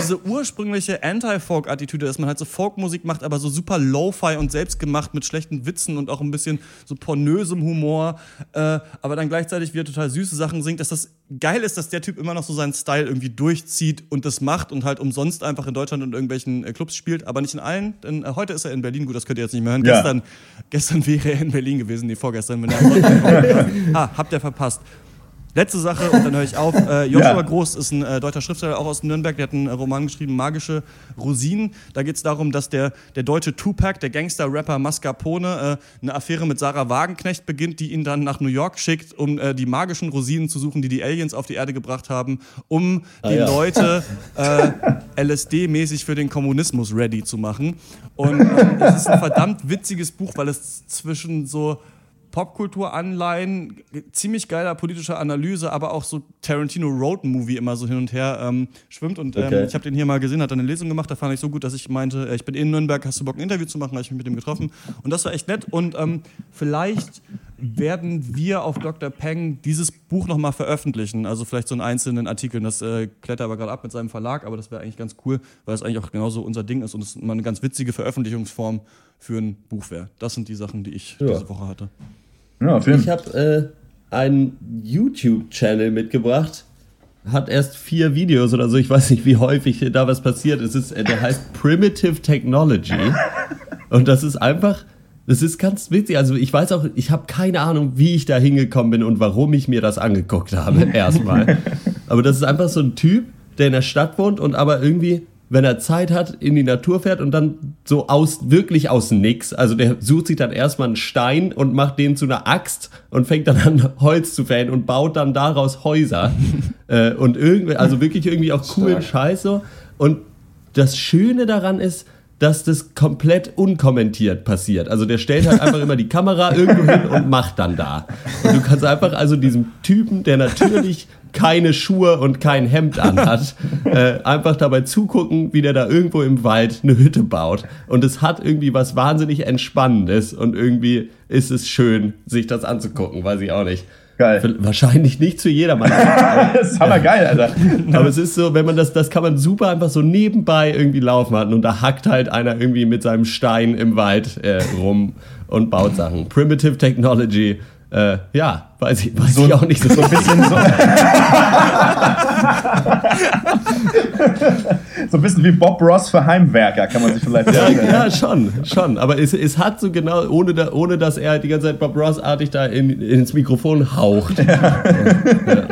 diese ursprüngliche Anti-Folk-Attitüde, dass man halt so Folkmusik macht, aber so super Lo-Fi und selbstgemacht mit schlechten Witzen und auch ein bisschen so pornösem Humor, äh, aber dann gleichzeitig wieder total süße Sachen singt, dass das geil ist, dass der Typ immer noch so seinen Style irgendwie durchzieht und das macht und halt umsonst einfach in Deutschland in irgendwelchen äh, Clubs spielt, aber nicht in allen. Denn äh, heute ist er in Berlin, gut, das könnt ihr jetzt nicht mehr hören. Ja. Gestern, gestern wäre er in Berlin gewesen, nee, vorgestern, wenn er. Ah, habt ihr verpasst. Letzte Sache und dann höre ich auf. Äh, Joshua Ja. Groß ist ein äh, deutscher Schriftsteller, auch aus Nürnberg. Der hat einen äh, Roman geschrieben, Magische Rosinen. Da geht es darum, dass der, der deutsche Tupac, der Gangster-Rapper Mascarpone, äh, eine Affäre mit Sarah Wagenknecht beginnt, die ihn dann nach New York schickt, um äh, die magischen Rosinen zu suchen, die die Aliens auf die Erde gebracht haben, um Ah, die ja. Leute äh, LSD-mäßig für den Kommunismus ready zu machen. Und es ist ein verdammt witziges Buch, weil es zwischen so Popkulturanleihen, ziemlich geiler politischer Analyse, aber auch so Tarantino Road Movie immer so hin und her ähm, schwimmt. Und ähm, Okay. ich habe den hier mal gesehen, hat dann eine Lesung gemacht, da fand ich so gut, dass ich meinte, äh, ich bin in Nürnberg, hast du Bock ein Interview zu machen? Habe ich mich mit ihm getroffen und das war echt nett. Und ähm, vielleicht werden wir auf Dr. Peng dieses Buch nochmal veröffentlichen. Also vielleicht so einen einzelnen Artikel. Das äh, klettert aber gerade ab mit seinem Verlag, aber das wäre eigentlich ganz cool, weil es eigentlich auch genauso unser Ding ist und es mal eine ganz witzige Veröffentlichungsform für ein Buch wäre. Das sind die Sachen, die ich Ja. diese Woche hatte. Ja, Ich habe äh, einen YouTube-Channel mitgebracht. Hat erst vier Videos oder so. Ich weiß nicht, wie häufig da was passiert. Es ist, äh, der heißt Primitive Technology. Und das ist einfach, das ist ganz witzig. Also ich weiß auch, ich habe keine Ahnung, wie ich da hingekommen bin und warum ich mir das angeguckt habe. Erstmal. Aber das ist einfach so ein Typ, der in der Stadt wohnt und aber irgendwie, wenn er Zeit hat, in die Natur fährt und dann so aus, wirklich aus nix. Also der sucht sich dann erstmal einen Stein und macht den zu einer Axt und fängt dann an, Holz zu fällen und baut dann daraus Häuser. äh, und irgendwie, also wirklich irgendwie auch coolen Scheiß so. Und das Schöne daran ist, dass das komplett unkommentiert passiert. Also der stellt halt einfach immer die Kamera irgendwo hin und macht dann da. Und du kannst einfach also diesem Typen, der natürlich keine Schuhe und kein Hemd anhat, äh, einfach dabei zugucken, wie der da irgendwo im Wald eine Hütte baut. Und es hat irgendwie was wahnsinnig Entspannendes und irgendwie ist es schön, sich das anzugucken, weiß ich auch nicht. Geil. Wahrscheinlich nicht zu jedermann. das ist aber geil, Alter. Aber es ist so, wenn man das, das kann man super einfach so nebenbei irgendwie laufen hatten und da hackt halt einer irgendwie mit seinem Stein im Wald äh, rum und baut Sachen. Primitive Technology, äh, ja, weiß ich, weiß ich auch nicht so, so ein bisschen so. so ein bisschen wie Bob Ross für Heimwerker, kann man sich vielleicht Ja, vorstellen. ja, schon, schon. Aber es, es hat so genau, ohne, da, ohne dass er die ganze Zeit Bob Ross-artig da in, ins Mikrofon haucht. Ja.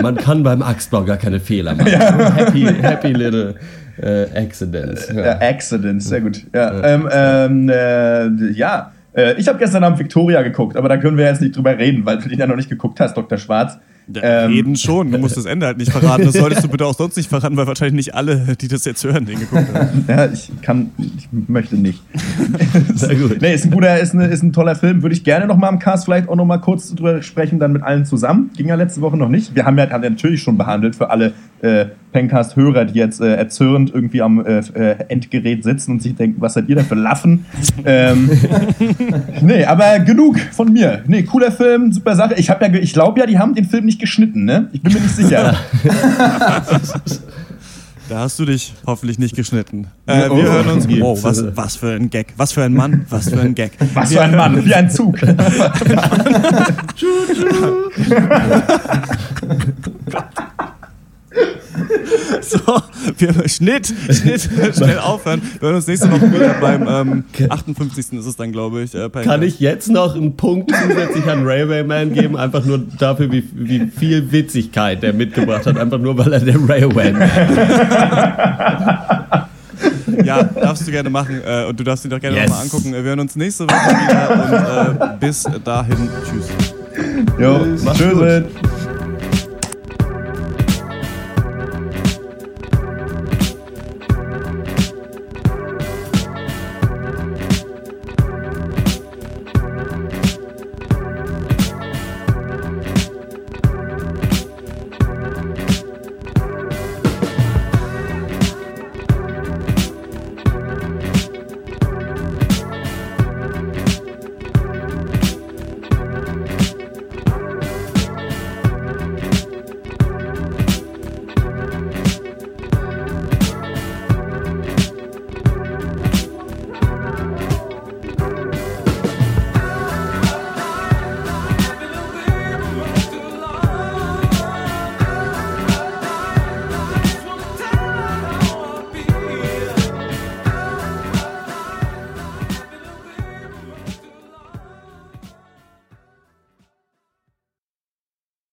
man kann beim Axtbau gar keine Fehler machen. Happy, happy little äh, accidents. Ja. Accidents, sehr gut. Ja, ähm, ähm, äh, ja. Äh, ich habe gestern Abend Victoria geguckt, aber da können wir jetzt nicht drüber reden, weil du den ja noch nicht geguckt hast, Dr. Schwarz. Ähm, Reden schon, du musst das Ende halt nicht verraten. Das solltest du bitte auch sonst nicht verraten, weil wahrscheinlich nicht alle, die das jetzt hören, den geguckt haben. Ja, ich kann, ich möchte nicht. Sehr gut. Nee, ist ein guter, ist, eine, ist ein toller Film. Würde ich gerne noch mal im Cast vielleicht auch noch mal kurz drüber sprechen, dann mit allen zusammen. Ging ja letzte Woche noch nicht. Wir haben ja, haben ja natürlich schon behandelt für alle äh, Pencast-Hörer, die jetzt äh, erzürnt irgendwie am äh, äh, Endgerät sitzen und sich denken, was seid ihr da für Laffen? ähm, nee, aber genug von mir. Nee, cooler Film, super Sache. Ich, ja, ich glaube ja, die haben den Film nicht geschnitten, ne? Ich bin mir nicht sicher. Da hast du dich hoffentlich nicht geschnitten. Äh, wir Oh. hören uns. Wow, was, was für ein Gag. Was für ein Mann. Was für ein Gag. Was Wir für ein Mann, wie ein Zug. So, wir, Schnitt, Schnitt, schnell aufhören. Wir hören uns nächste Woche wieder beim ähm, 58. ist es dann, glaube ich. Äh, Kann ich jetzt noch einen Punkt zusätzlich an Railwayman geben? Einfach nur dafür, wie, wie viel Witzigkeit der mitgebracht hat. Einfach nur, weil er der Railwayman ist. Ja, darfst du gerne machen. Äh, und du darfst ihn doch gerne Yes. nochmal angucken. Wir hören uns nächste Woche wieder und äh, bis dahin. Tschüss. Jo, tschüss.